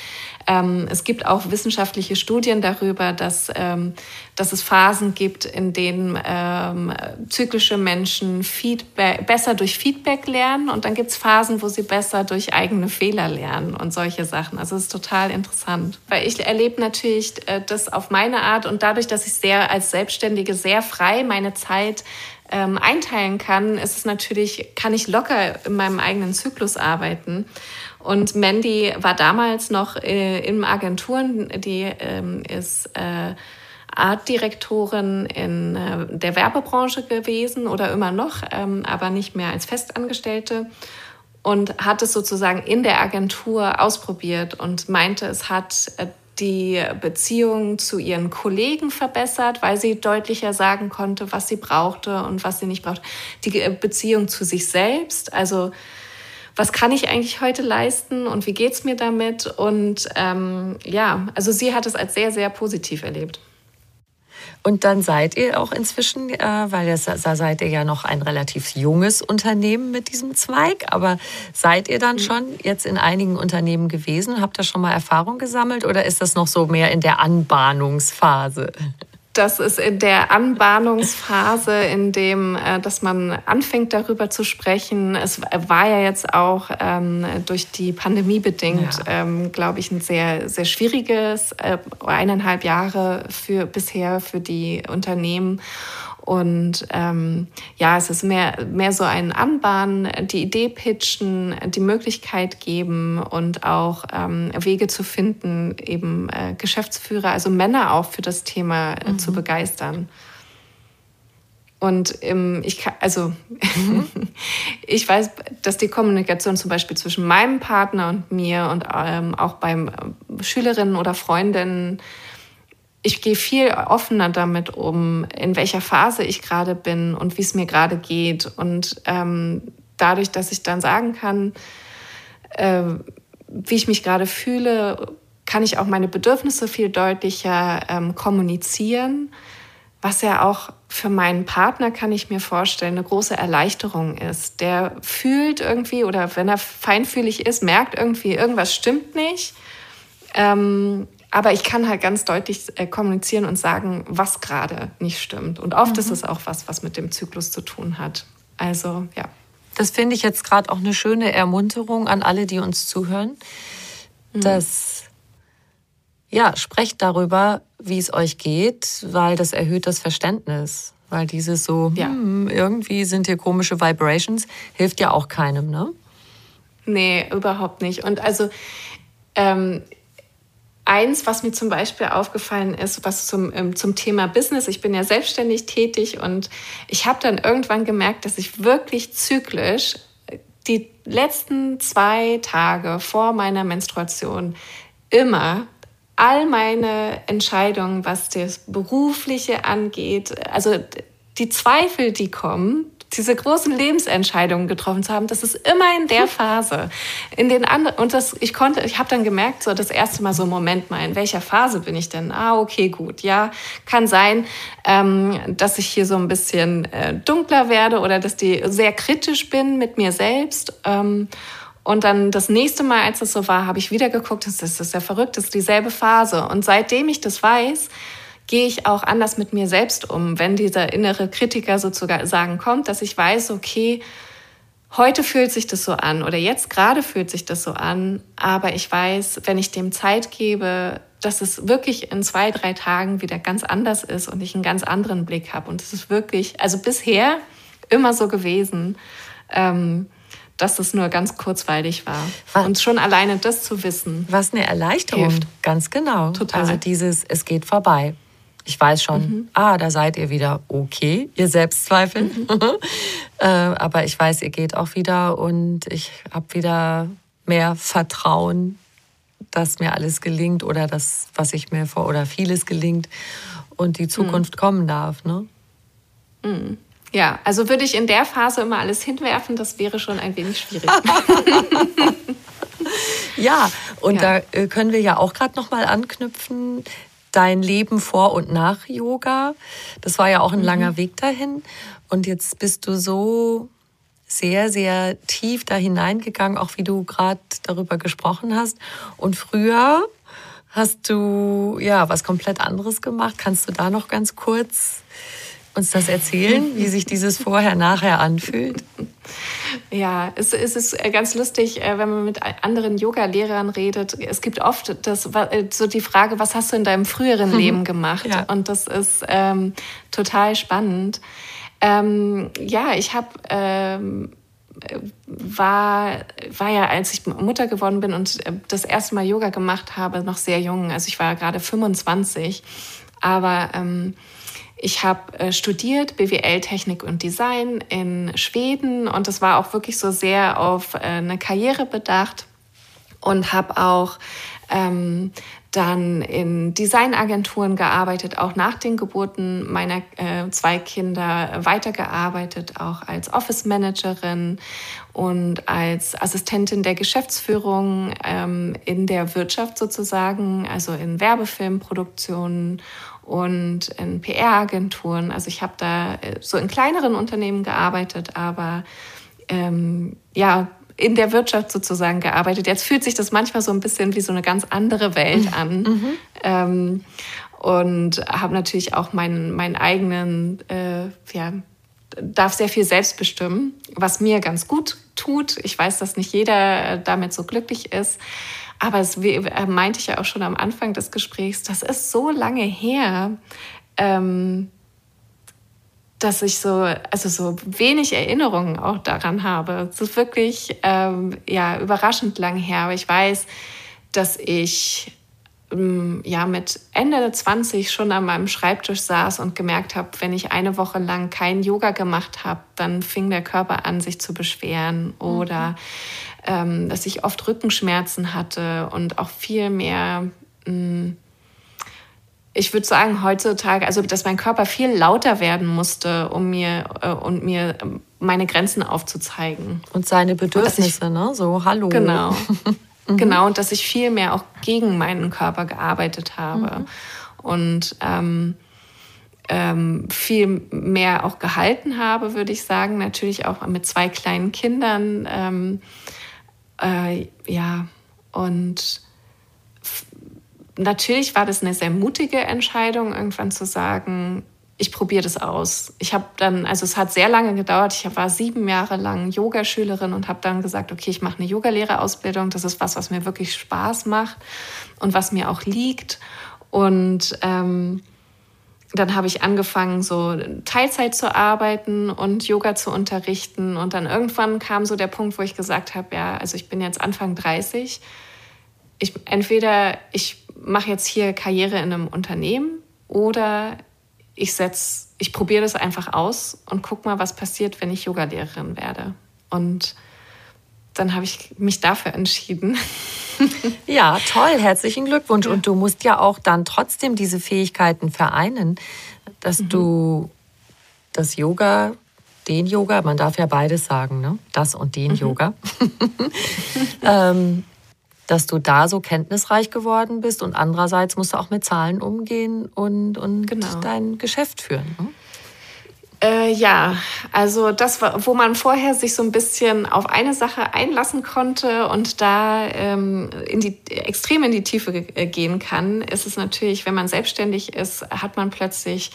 ähm, es gibt auch wissenschaftliche Studien darüber, dass, ähm, dass es Phasen gibt, in denen ähm, zyklische Menschen Feedback, besser durch Feedback lernen und dann gibt es Phasen, wo sie besser durch eigene Fehler lernen und solche Sachen. Also es ist total interessant. Weil ich erlebe natürlich äh, das auf meine Art und dadurch, dass ich sehr als Selbstständige sehr frei meine Zeit ähm, einteilen kann, ist es natürlich, kann ich locker in meinem eigenen Zyklus arbeiten. Und Mandy war damals noch äh, in Agenturen, die ähm, ist äh, Artdirektorin in äh, der Werbebranche gewesen oder immer noch, ähm, aber nicht mehr als Festangestellte und hat es sozusagen in der Agentur ausprobiert und meinte, es hat äh, die Beziehung zu ihren Kollegen verbessert, weil sie deutlicher sagen konnte, was sie brauchte und was sie nicht brauchte. Die äh, Beziehung zu sich selbst, also was kann ich eigentlich heute leisten und wie geht es mir damit? Und ähm, ja, also sie hat es als sehr, sehr positiv erlebt. Und dann seid ihr auch inzwischen, äh, weil das, da seid ihr ja noch ein relativ junges Unternehmen mit diesem Zweig, aber seid ihr dann mhm. schon jetzt in einigen Unternehmen gewesen? Habt ihr schon mal Erfahrung gesammelt oder ist das noch so mehr in der Anbahnungsphase? Das ist in der Anbahnungsphase, in dem, äh, dass man anfängt darüber zu sprechen. Es war ja jetzt auch ähm, durch die Pandemie bedingt, ja. ähm, glaube ich, ein sehr, sehr schwieriges äh, eineinhalb Jahre für bisher für die Unternehmen. Und ähm, ja, es ist mehr, mehr so ein Anbahnen, die Idee pitchen, die Möglichkeit geben und auch ähm, Wege zu finden, eben äh, Geschäftsführer, also Männer auch für das Thema äh, mhm. zu begeistern. Und ähm, ich kann, also mhm. ich weiß, dass die Kommunikation zum Beispiel zwischen meinem Partner und mir und ähm, auch beim äh, Schülerinnen oder Freundinnen ich gehe viel offener damit um, in welcher Phase ich gerade bin und wie es mir gerade geht. Und ähm, dadurch, dass ich dann sagen kann, äh, wie ich mich gerade fühle, kann ich auch meine Bedürfnisse viel deutlicher ähm, kommunizieren, was ja auch für meinen Partner, kann ich mir vorstellen, eine große Erleichterung ist. Der fühlt irgendwie oder wenn er feinfühlig ist, merkt irgendwie, irgendwas stimmt nicht. Ähm, aber ich kann halt ganz deutlich äh, kommunizieren und sagen, was gerade nicht stimmt. Und oft mhm. ist es auch was, was mit dem Zyklus zu tun hat. Also ja. Das finde ich jetzt gerade auch eine schöne Ermunterung an alle, die uns zuhören, mhm. dass ja, sprecht darüber, wie es euch geht, weil das erhöht das Verständnis. Weil dieses so, ja. hm, irgendwie sind hier komische Vibrations, hilft ja auch keinem, ne? Nee, überhaupt nicht. Und also ähm, Eins, was mir zum Beispiel aufgefallen ist, was zum, ähm, zum Thema Business, ich bin ja selbstständig tätig und ich habe dann irgendwann gemerkt, dass ich wirklich zyklisch äh, die letzten zwei Tage vor meiner Menstruation immer all meine Entscheidungen, was das Berufliche angeht, also die Zweifel, die kommen, diese großen Lebensentscheidungen getroffen zu haben, das ist immer in der Phase. In den anderen und das ich konnte, ich habe dann gemerkt, so das erste Mal so Moment mal, in welcher Phase bin ich denn? Ah, okay, gut, ja, kann sein, ähm, dass ich hier so ein bisschen äh, dunkler werde oder dass die sehr kritisch bin mit mir selbst. Ähm, und dann das nächste Mal, als es so war, habe ich wieder geguckt, das ist, das ist ja verrückt, das ist dieselbe Phase. Und seitdem ich das weiß, gehe ich auch anders mit mir selbst um, wenn dieser innere Kritiker sozusagen kommt, dass ich weiß, okay, heute fühlt sich das so an oder jetzt gerade fühlt sich das so an, aber ich weiß, wenn ich dem Zeit gebe, dass es wirklich in zwei, drei Tagen wieder ganz anders ist und ich einen ganz anderen Blick habe. Und es ist wirklich, also bisher immer so gewesen, ähm, dass es nur ganz kurzweilig war. Was? Und schon alleine das zu wissen. Was eine Erleichterung. Hilft. Ganz genau. Total. Also dieses, es geht vorbei. Ich weiß schon, mhm. ah, da seid ihr wieder okay, ihr Selbstzweifel. Mhm. äh, aber ich weiß, ihr geht auch wieder und ich habe wieder mehr Vertrauen, dass mir alles gelingt oder das, was ich mir vor oder vieles gelingt und die Zukunft mhm. kommen darf. Ne? Mhm. Ja, also würde ich in der Phase immer alles hinwerfen, das wäre schon ein wenig schwierig. ja, und ja. da äh, können wir ja auch gerade noch mal anknüpfen dein Leben vor und nach Yoga. Das war ja auch ein mhm. langer Weg dahin. Und jetzt bist du so sehr, sehr tief da hineingegangen, auch wie du gerade darüber gesprochen hast. Und früher hast du ja was komplett anderes gemacht. Kannst du da noch ganz kurz uns das erzählen, wie sich dieses Vorher-Nachher anfühlt? Ja, es, es ist äh, ganz lustig, äh, wenn man mit anderen Yoga-Lehrern redet. Es gibt oft das, äh, so die Frage, was hast du in deinem früheren Leben gemacht? Ja. Und das ist ähm, total spannend. Ähm, ja, ich habe ähm, war, war ja, als ich Mutter geworden bin und das erste Mal Yoga gemacht habe, noch sehr jung. Also ich war gerade 25. Aber ähm, ich habe äh, studiert BWL, Technik und Design in Schweden und das war auch wirklich so sehr auf äh, eine Karriere bedacht und habe auch ähm, dann in Designagenturen gearbeitet, auch nach den Geburten meiner äh, zwei Kinder weitergearbeitet, auch als Office Managerin und als Assistentin der Geschäftsführung ähm, in der Wirtschaft sozusagen, also in Werbefilmproduktionen und in PR-Agenturen. Also ich habe da äh, so in kleineren Unternehmen gearbeitet, aber ähm, ja, in der Wirtschaft sozusagen gearbeitet. Jetzt fühlt sich das manchmal so ein bisschen wie so eine ganz andere Welt mhm. an. Mhm. Ähm, und habe natürlich auch meinen, meinen eigenen, äh, ja, darf sehr viel selbst bestimmen, was mir ganz gut tut. Ich weiß, dass nicht jeder damit so glücklich ist. Aber es meinte ich ja auch schon am Anfang des Gesprächs, das ist so lange her. Ähm, dass ich so, also so wenig Erinnerungen auch daran habe. Es ist wirklich ähm, ja, überraschend lang her. Aber ich weiß, dass ich ähm, ja, mit Ende 20 schon an meinem Schreibtisch saß und gemerkt habe, wenn ich eine Woche lang kein Yoga gemacht habe, dann fing der Körper an, sich zu beschweren. Mhm. Oder ähm, dass ich oft Rückenschmerzen hatte und auch viel mehr. Mh, mm, ich würde sagen, heutzutage, also dass mein Körper viel lauter werden musste, um mir äh, und mir meine Grenzen aufzuzeigen. Und seine Bedürfnisse, und ich, ne? So, hallo. Genau. mhm. Genau, und dass ich viel mehr auch gegen meinen Körper gearbeitet habe. Mhm. Und ähm, ähm, viel mehr auch gehalten habe, würde ich sagen. Natürlich auch mit zwei kleinen Kindern. Ähm, äh, ja, und natürlich war das eine sehr mutige Entscheidung, irgendwann zu sagen, ich probiere das aus. Ich habe dann, also es hat sehr lange gedauert. Ich war sieben Jahre lang Yogaschülerin und habe dann gesagt, okay, ich mache eine Yogalehrerausbildung. Das ist was, was mir wirklich Spaß macht und was mir auch liegt. Und ähm, dann habe ich angefangen, so Teilzeit zu arbeiten und Yoga zu unterrichten. Und dann irgendwann kam so der Punkt, wo ich gesagt habe, ja, also ich bin jetzt Anfang 30. Ich, entweder ich mache jetzt hier Karriere in einem Unternehmen oder ich setz, ich probiere das einfach aus und guck mal, was passiert, wenn ich Yogalehrerin werde. Und dann habe ich mich dafür entschieden. Ja, toll, herzlichen Glückwunsch. Und du musst ja auch dann trotzdem diese Fähigkeiten vereinen, dass mhm. du das Yoga, den Yoga, man darf ja beides sagen, ne? das und den mhm. Yoga, ähm, dass du da so kenntnisreich geworden bist und andererseits musst du auch mit Zahlen umgehen und, und genau. dein Geschäft führen. Ne? Äh, ja, also das, wo man vorher sich so ein bisschen auf eine Sache einlassen konnte und da ähm, in die, extrem in die Tiefe äh, gehen kann, ist es natürlich, wenn man selbstständig ist, hat man plötzlich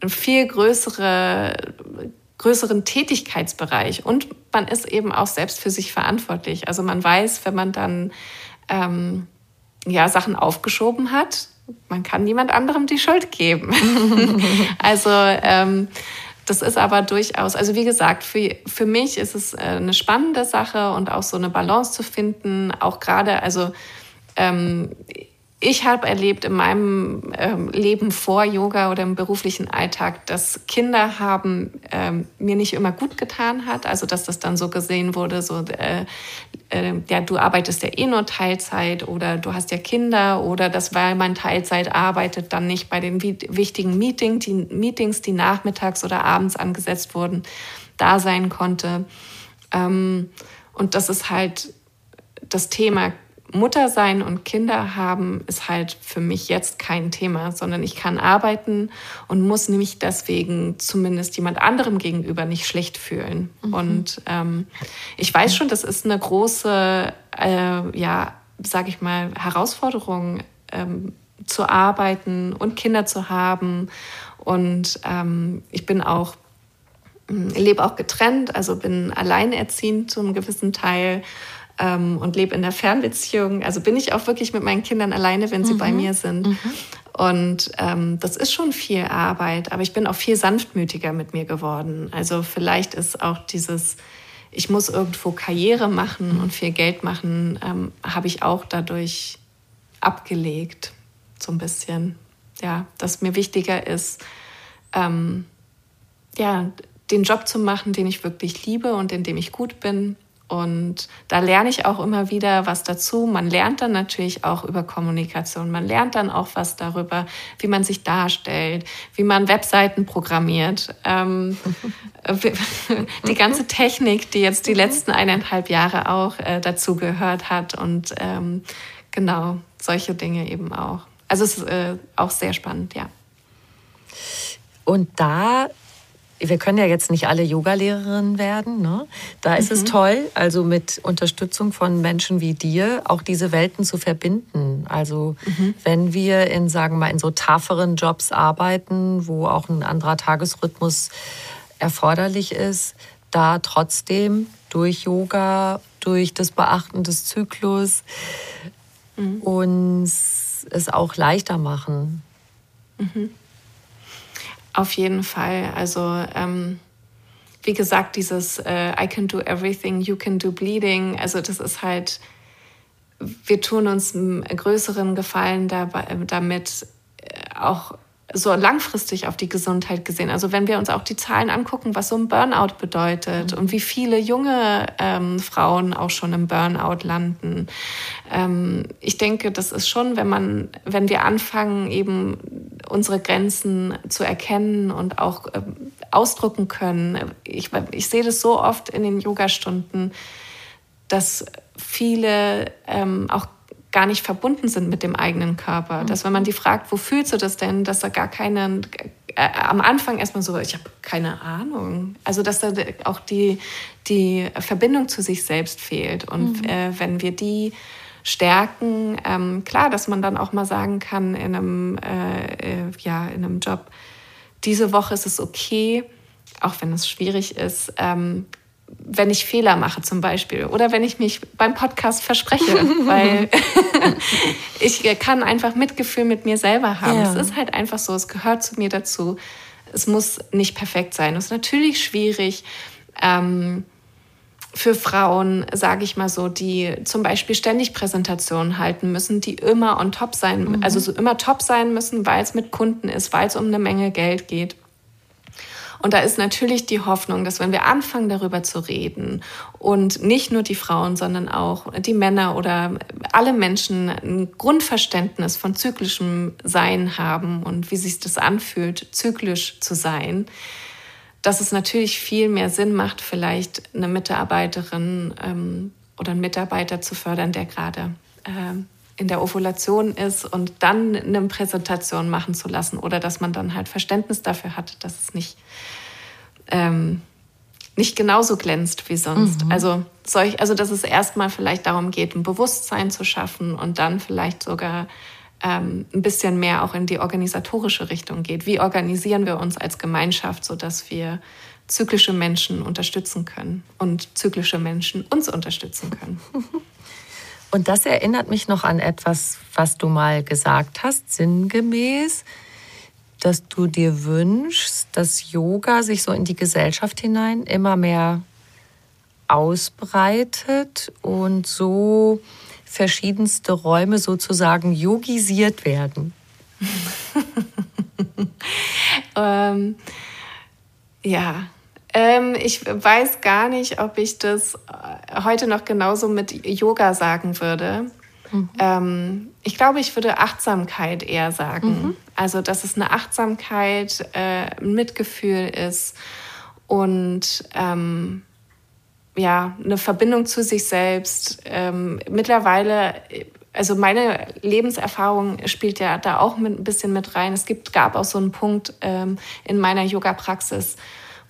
einen viel größere, größeren Tätigkeitsbereich und man ist eben auch selbst für sich verantwortlich. Also man weiß, wenn man dann ähm, ja, Sachen aufgeschoben hat, man kann niemand anderem die Schuld geben. also ähm, das ist aber durchaus, also wie gesagt, für, für mich ist es äh, eine spannende Sache und auch so eine Balance zu finden, auch gerade, also ähm, ich habe erlebt in meinem ähm, Leben vor Yoga oder im beruflichen Alltag, dass Kinder haben ähm, mir nicht immer gut getan hat. Also dass das dann so gesehen wurde, so äh, äh, ja du arbeitest ja eh nur Teilzeit oder du hast ja Kinder oder das weil man Teilzeit arbeitet dann nicht bei den wichtigen Meeting, die, Meetings, die nachmittags oder abends angesetzt wurden, da sein konnte. Ähm, und das ist halt das Thema Mutter sein und Kinder haben ist halt für mich jetzt kein Thema, sondern ich kann arbeiten und muss nämlich deswegen zumindest jemand anderem gegenüber nicht schlecht fühlen. Mhm. Und ähm, ich weiß schon, das ist eine große, äh, ja, sage ich mal, Herausforderung, ähm, zu arbeiten und Kinder zu haben. Und ähm, ich bin auch hm, lebe auch getrennt, also bin alleinerziehend zu einem gewissen Teil ähm, und lebe in der Fernbeziehung. Also bin ich auch wirklich mit meinen Kindern alleine, wenn sie mhm. bei mir sind. Mhm. Und ähm, das ist schon viel Arbeit, aber ich bin auch viel sanftmütiger mit mir geworden. Also vielleicht ist auch dieses, ich muss irgendwo Karriere machen und viel Geld machen, ähm, habe ich auch dadurch abgelegt, so ein bisschen. Ja, dass mir wichtiger ist, ähm, ja, den Job zu machen, den ich wirklich liebe und in dem ich gut bin und da lerne ich auch immer wieder was dazu. Man lernt dann natürlich auch über Kommunikation. Man lernt dann auch was darüber, wie man sich darstellt, wie man Webseiten programmiert. Ähm, die ganze Technik, die jetzt die letzten eineinhalb Jahre auch äh, dazu gehört hat. Und ähm, genau, solche Dinge eben auch. Also es ist äh, auch sehr spannend, ja. Und da wir können ja jetzt nicht alle Yoga-Lehrerinnen werden. Ne? Da ist mhm. es toll, also mit Unterstützung von Menschen wie dir auch diese Welten zu verbinden. Also mhm. wenn wir in, sagen wir mal, in so tafferen Jobs arbeiten, wo auch ein anderer Tagesrhythmus erforderlich ist, da trotzdem durch Yoga, durch das Beachten des Zyklus mhm. uns es auch leichter machen. Mhm. Auf jeden Fall. Also ähm, wie gesagt, dieses äh, I can do everything, you can do bleeding. Also das ist halt, wir tun uns einen größeren Gefallen dabei, damit äh, auch so langfristig auf die Gesundheit gesehen. Also wenn wir uns auch die Zahlen angucken, was so ein Burnout bedeutet mhm. und wie viele junge ähm, Frauen auch schon im Burnout landen. Ähm, ich denke, das ist schon, wenn man, wenn wir anfangen, eben unsere Grenzen zu erkennen und auch ähm, ausdrücken können. Ich, ich sehe das so oft in den Yogastunden, dass viele ähm, auch gar nicht verbunden sind mit dem eigenen Körper. Mhm. Dass wenn man die fragt, wo fühlst du das denn, dass da gar keine, äh, am Anfang erstmal so, ich habe keine Ahnung. Also dass da auch die, die Verbindung zu sich selbst fehlt. Und mhm. äh, wenn wir die stärken, ähm, klar, dass man dann auch mal sagen kann in einem, äh, äh ja, in einem Job, diese Woche ist es okay, auch wenn es schwierig ist, ähm, wenn ich Fehler mache zum Beispiel oder wenn ich mich beim Podcast verspreche, weil ich kann einfach Mitgefühl mit mir selber haben. Ja. Es ist halt einfach so, es gehört zu mir dazu. Es muss nicht perfekt sein. Es ist natürlich schwierig ähm, für Frauen, sage ich mal so, die zum Beispiel ständig Präsentationen halten müssen, die immer on top sein, mhm. also so immer top sein müssen, weil es mit Kunden ist, weil es um eine Menge Geld geht. Und da ist natürlich die Hoffnung, dass wenn wir anfangen, darüber zu reden und nicht nur die Frauen, sondern auch die Männer oder alle Menschen ein Grundverständnis von zyklischem Sein haben und wie sich das anfühlt, zyklisch zu sein, dass es natürlich viel mehr Sinn macht, vielleicht eine Mitarbeiterin ähm, oder einen Mitarbeiter zu fördern, der gerade ähm, in der Ovulation ist und dann eine Präsentation machen zu lassen oder dass man dann halt Verständnis dafür hat, dass es nicht, ähm, nicht genauso glänzt wie sonst. Mhm. Also, solch, also dass es erstmal vielleicht darum geht, ein Bewusstsein zu schaffen und dann vielleicht sogar ähm, ein bisschen mehr auch in die organisatorische Richtung geht. Wie organisieren wir uns als Gemeinschaft, sodass wir zyklische Menschen unterstützen können und zyklische Menschen uns unterstützen können. Und das erinnert mich noch an etwas, was du mal gesagt hast, sinngemäß, dass du dir wünschst, dass Yoga sich so in die Gesellschaft hinein immer mehr ausbreitet und so verschiedenste Räume sozusagen yogisiert werden. ähm, ja, ähm, ich weiß gar nicht, ob ich das äh, heute noch genauso mit Yoga sagen würde. Mhm. Ähm, ich glaube, ich würde Achtsamkeit eher sagen. Mhm. Also, dass es eine Achtsamkeit, äh, ein Mitgefühl ist und ähm, ja, eine Verbindung zu sich selbst. Ähm, mittlerweile, also meine Lebenserfahrung spielt ja da auch mit, ein bisschen mit rein. Es gibt, gab auch so einen Punkt ähm, in meiner Yoga-Praxis,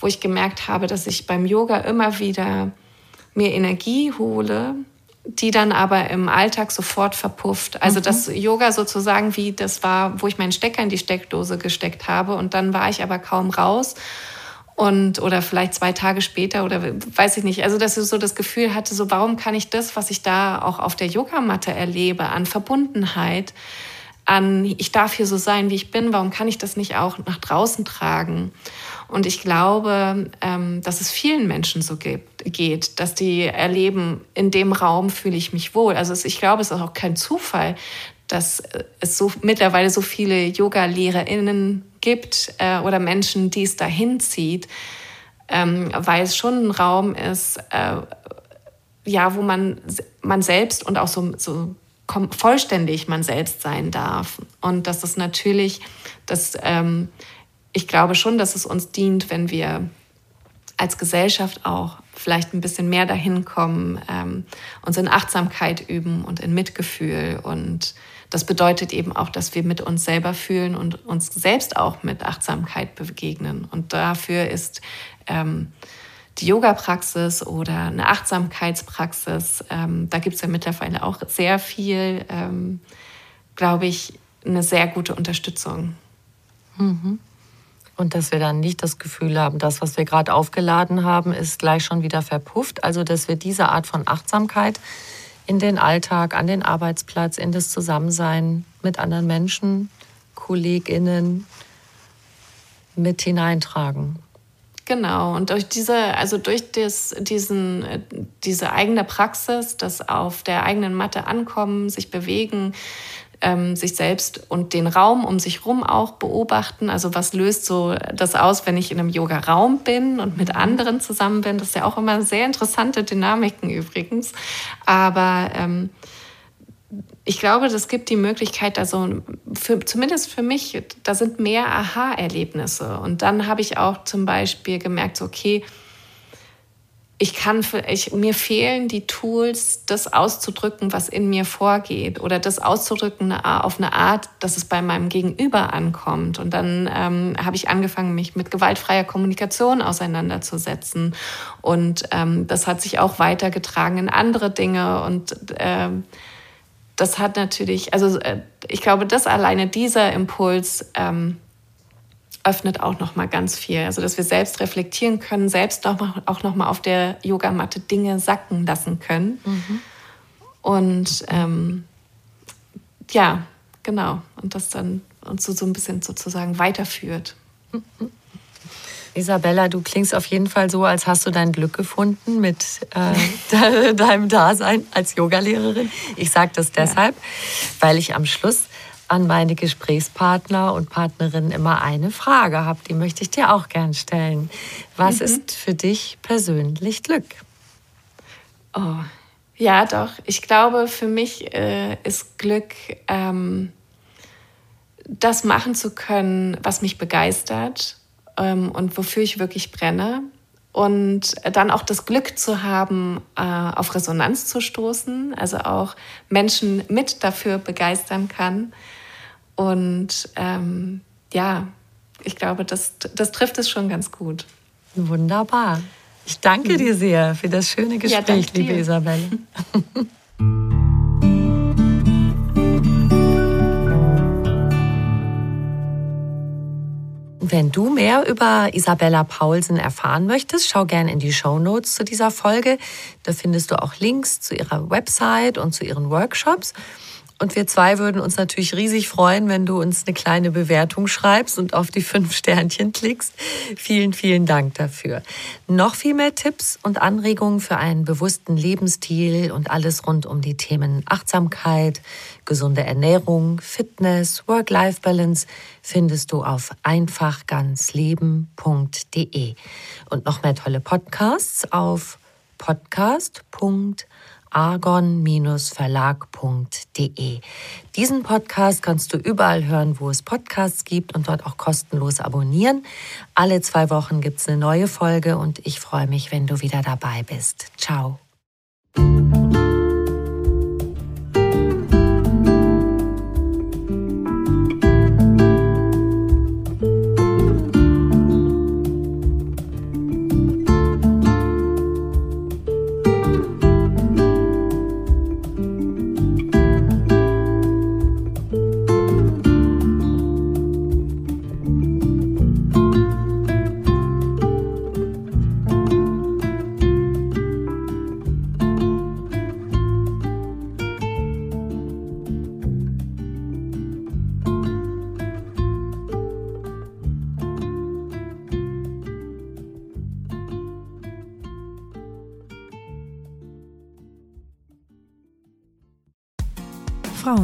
wo ich gemerkt habe, dass ich beim Yoga immer wieder mir Energie hole, die dann aber im Alltag sofort verpufft. Also mhm. das Yoga sozusagen wie das war, wo ich meinen Stecker in die Steckdose gesteckt habe und dann war ich aber kaum raus und oder vielleicht zwei Tage später oder weiß ich nicht. Also dass ich so das Gefühl hatte, so warum kann ich das, was ich da auch auf der Yogamatte erlebe an Verbundenheit, an, ich darf hier so sein, wie ich bin, warum kann ich das nicht auch nach draußen tragen? Und ich glaube, ähm, dass es vielen Menschen so geht, dass die erleben, in dem Raum fühle ich mich wohl. Also ich glaube, es ist auch kein Zufall, dass es so mittlerweile so viele Yoga-LehrerInnen gibt äh, oder Menschen, die es dahin zieht, ähm, weil es schon ein Raum ist, äh, ja, wo man, man selbst und auch so, so vollständig man selbst sein darf. Und das ist natürlich, dass ähm, ich glaube schon, dass es uns dient, wenn wir als Gesellschaft auch vielleicht ein bisschen mehr dahin kommen, ähm, uns in Achtsamkeit üben und in Mitgefühl. Und das bedeutet eben auch, dass wir mit uns selber fühlen und uns selbst auch mit Achtsamkeit begegnen. Und dafür ist ähm, die Yoga-Praxis oder eine Achtsamkeitspraxis, ähm, da gibt es ja mittlerweile auch sehr viel, ähm, glaube ich, eine sehr gute Unterstützung. Mhm. Und dass wir dann nicht das Gefühl haben, das, was wir gerade aufgeladen haben, ist gleich schon wieder verpufft. Also dass wir diese Art von Achtsamkeit in den Alltag, an den Arbeitsplatz, in das Zusammensein mit anderen Menschen, Kolleginnen mit hineintragen. Genau, und durch diese, also durch das, diesen, diese eigene Praxis, das auf der eigenen Matte ankommen, sich bewegen, ähm, sich selbst und den Raum um sich herum auch beobachten. Also was löst so das aus, wenn ich in einem Yoga-Raum bin und mit anderen zusammen bin? Das ist ja auch immer sehr interessante Dynamiken übrigens. Aber ähm, ich glaube, das gibt die Möglichkeit, also für, zumindest für mich, da sind mehr Aha-Erlebnisse. Und dann habe ich auch zum Beispiel gemerkt, okay, ich kann, ich, mir fehlen die Tools, das auszudrücken, was in mir vorgeht oder das auszudrücken auf eine Art, dass es bei meinem Gegenüber ankommt. Und dann ähm, habe ich angefangen, mich mit gewaltfreier Kommunikation auseinanderzusetzen. Und ähm, das hat sich auch weitergetragen in andere Dinge und ähm, das hat natürlich, also äh, ich glaube, das alleine, dieser Impuls ähm, öffnet auch noch mal ganz viel. Also, dass wir selbst reflektieren können, selbst noch mal, auch noch mal auf der Yogamatte Dinge sacken lassen können. Mhm. Und ähm, ja, genau. Und das dann uns so, so ein bisschen sozusagen weiterführt. Mhm. Isabella, du klingst auf jeden Fall so, als hast du dein Glück gefunden mit äh, deinem Dasein als Yogalehrerin. Ich sage das deshalb, ja. weil ich am Schluss an meine Gesprächspartner und Partnerinnen immer eine Frage habe. Die möchte ich dir auch gern stellen. Was mhm. ist für dich persönlich Glück? Oh, ja, doch. Ich glaube, für mich äh, ist Glück, ähm, das machen zu können, was mich begeistert ähm, und wofür ich wirklich brenne. Und dann auch das Glück zu haben, äh, auf Resonanz zu stoßen, also auch Menschen mit dafür begeistern kann. Und ähm, ja, ich glaube, das, das trifft es schon ganz gut. Wunderbar. Ich danke dir sehr für das schöne Gespräch, ja, liebe Isabelle. Wenn du mehr über Isabella Paulsen erfahren möchtest, schau gerne in die Show Notes zu dieser Folge. Da findest du auch Links zu ihrer Website und zu ihren Workshops. Und wir zwei würden uns natürlich riesig freuen, wenn du uns eine kleine Bewertung schreibst und auf die fünf Sternchen klickst. Vielen, vielen Dank dafür. Noch viel mehr Tipps und Anregungen für einen bewussten Lebensstil und alles rund um die Themen Achtsamkeit, gesunde Ernährung, Fitness, Work-Life-Balance findest du auf einfachganzleben.de. Und noch mehr tolle Podcasts auf podcast.de argon-verlag.de. Diesen Podcast kannst du überall hören, wo es Podcasts gibt und dort auch kostenlos abonnieren. Alle zwei Wochen gibt es eine neue Folge und ich freue mich, wenn du wieder dabei bist. Ciao.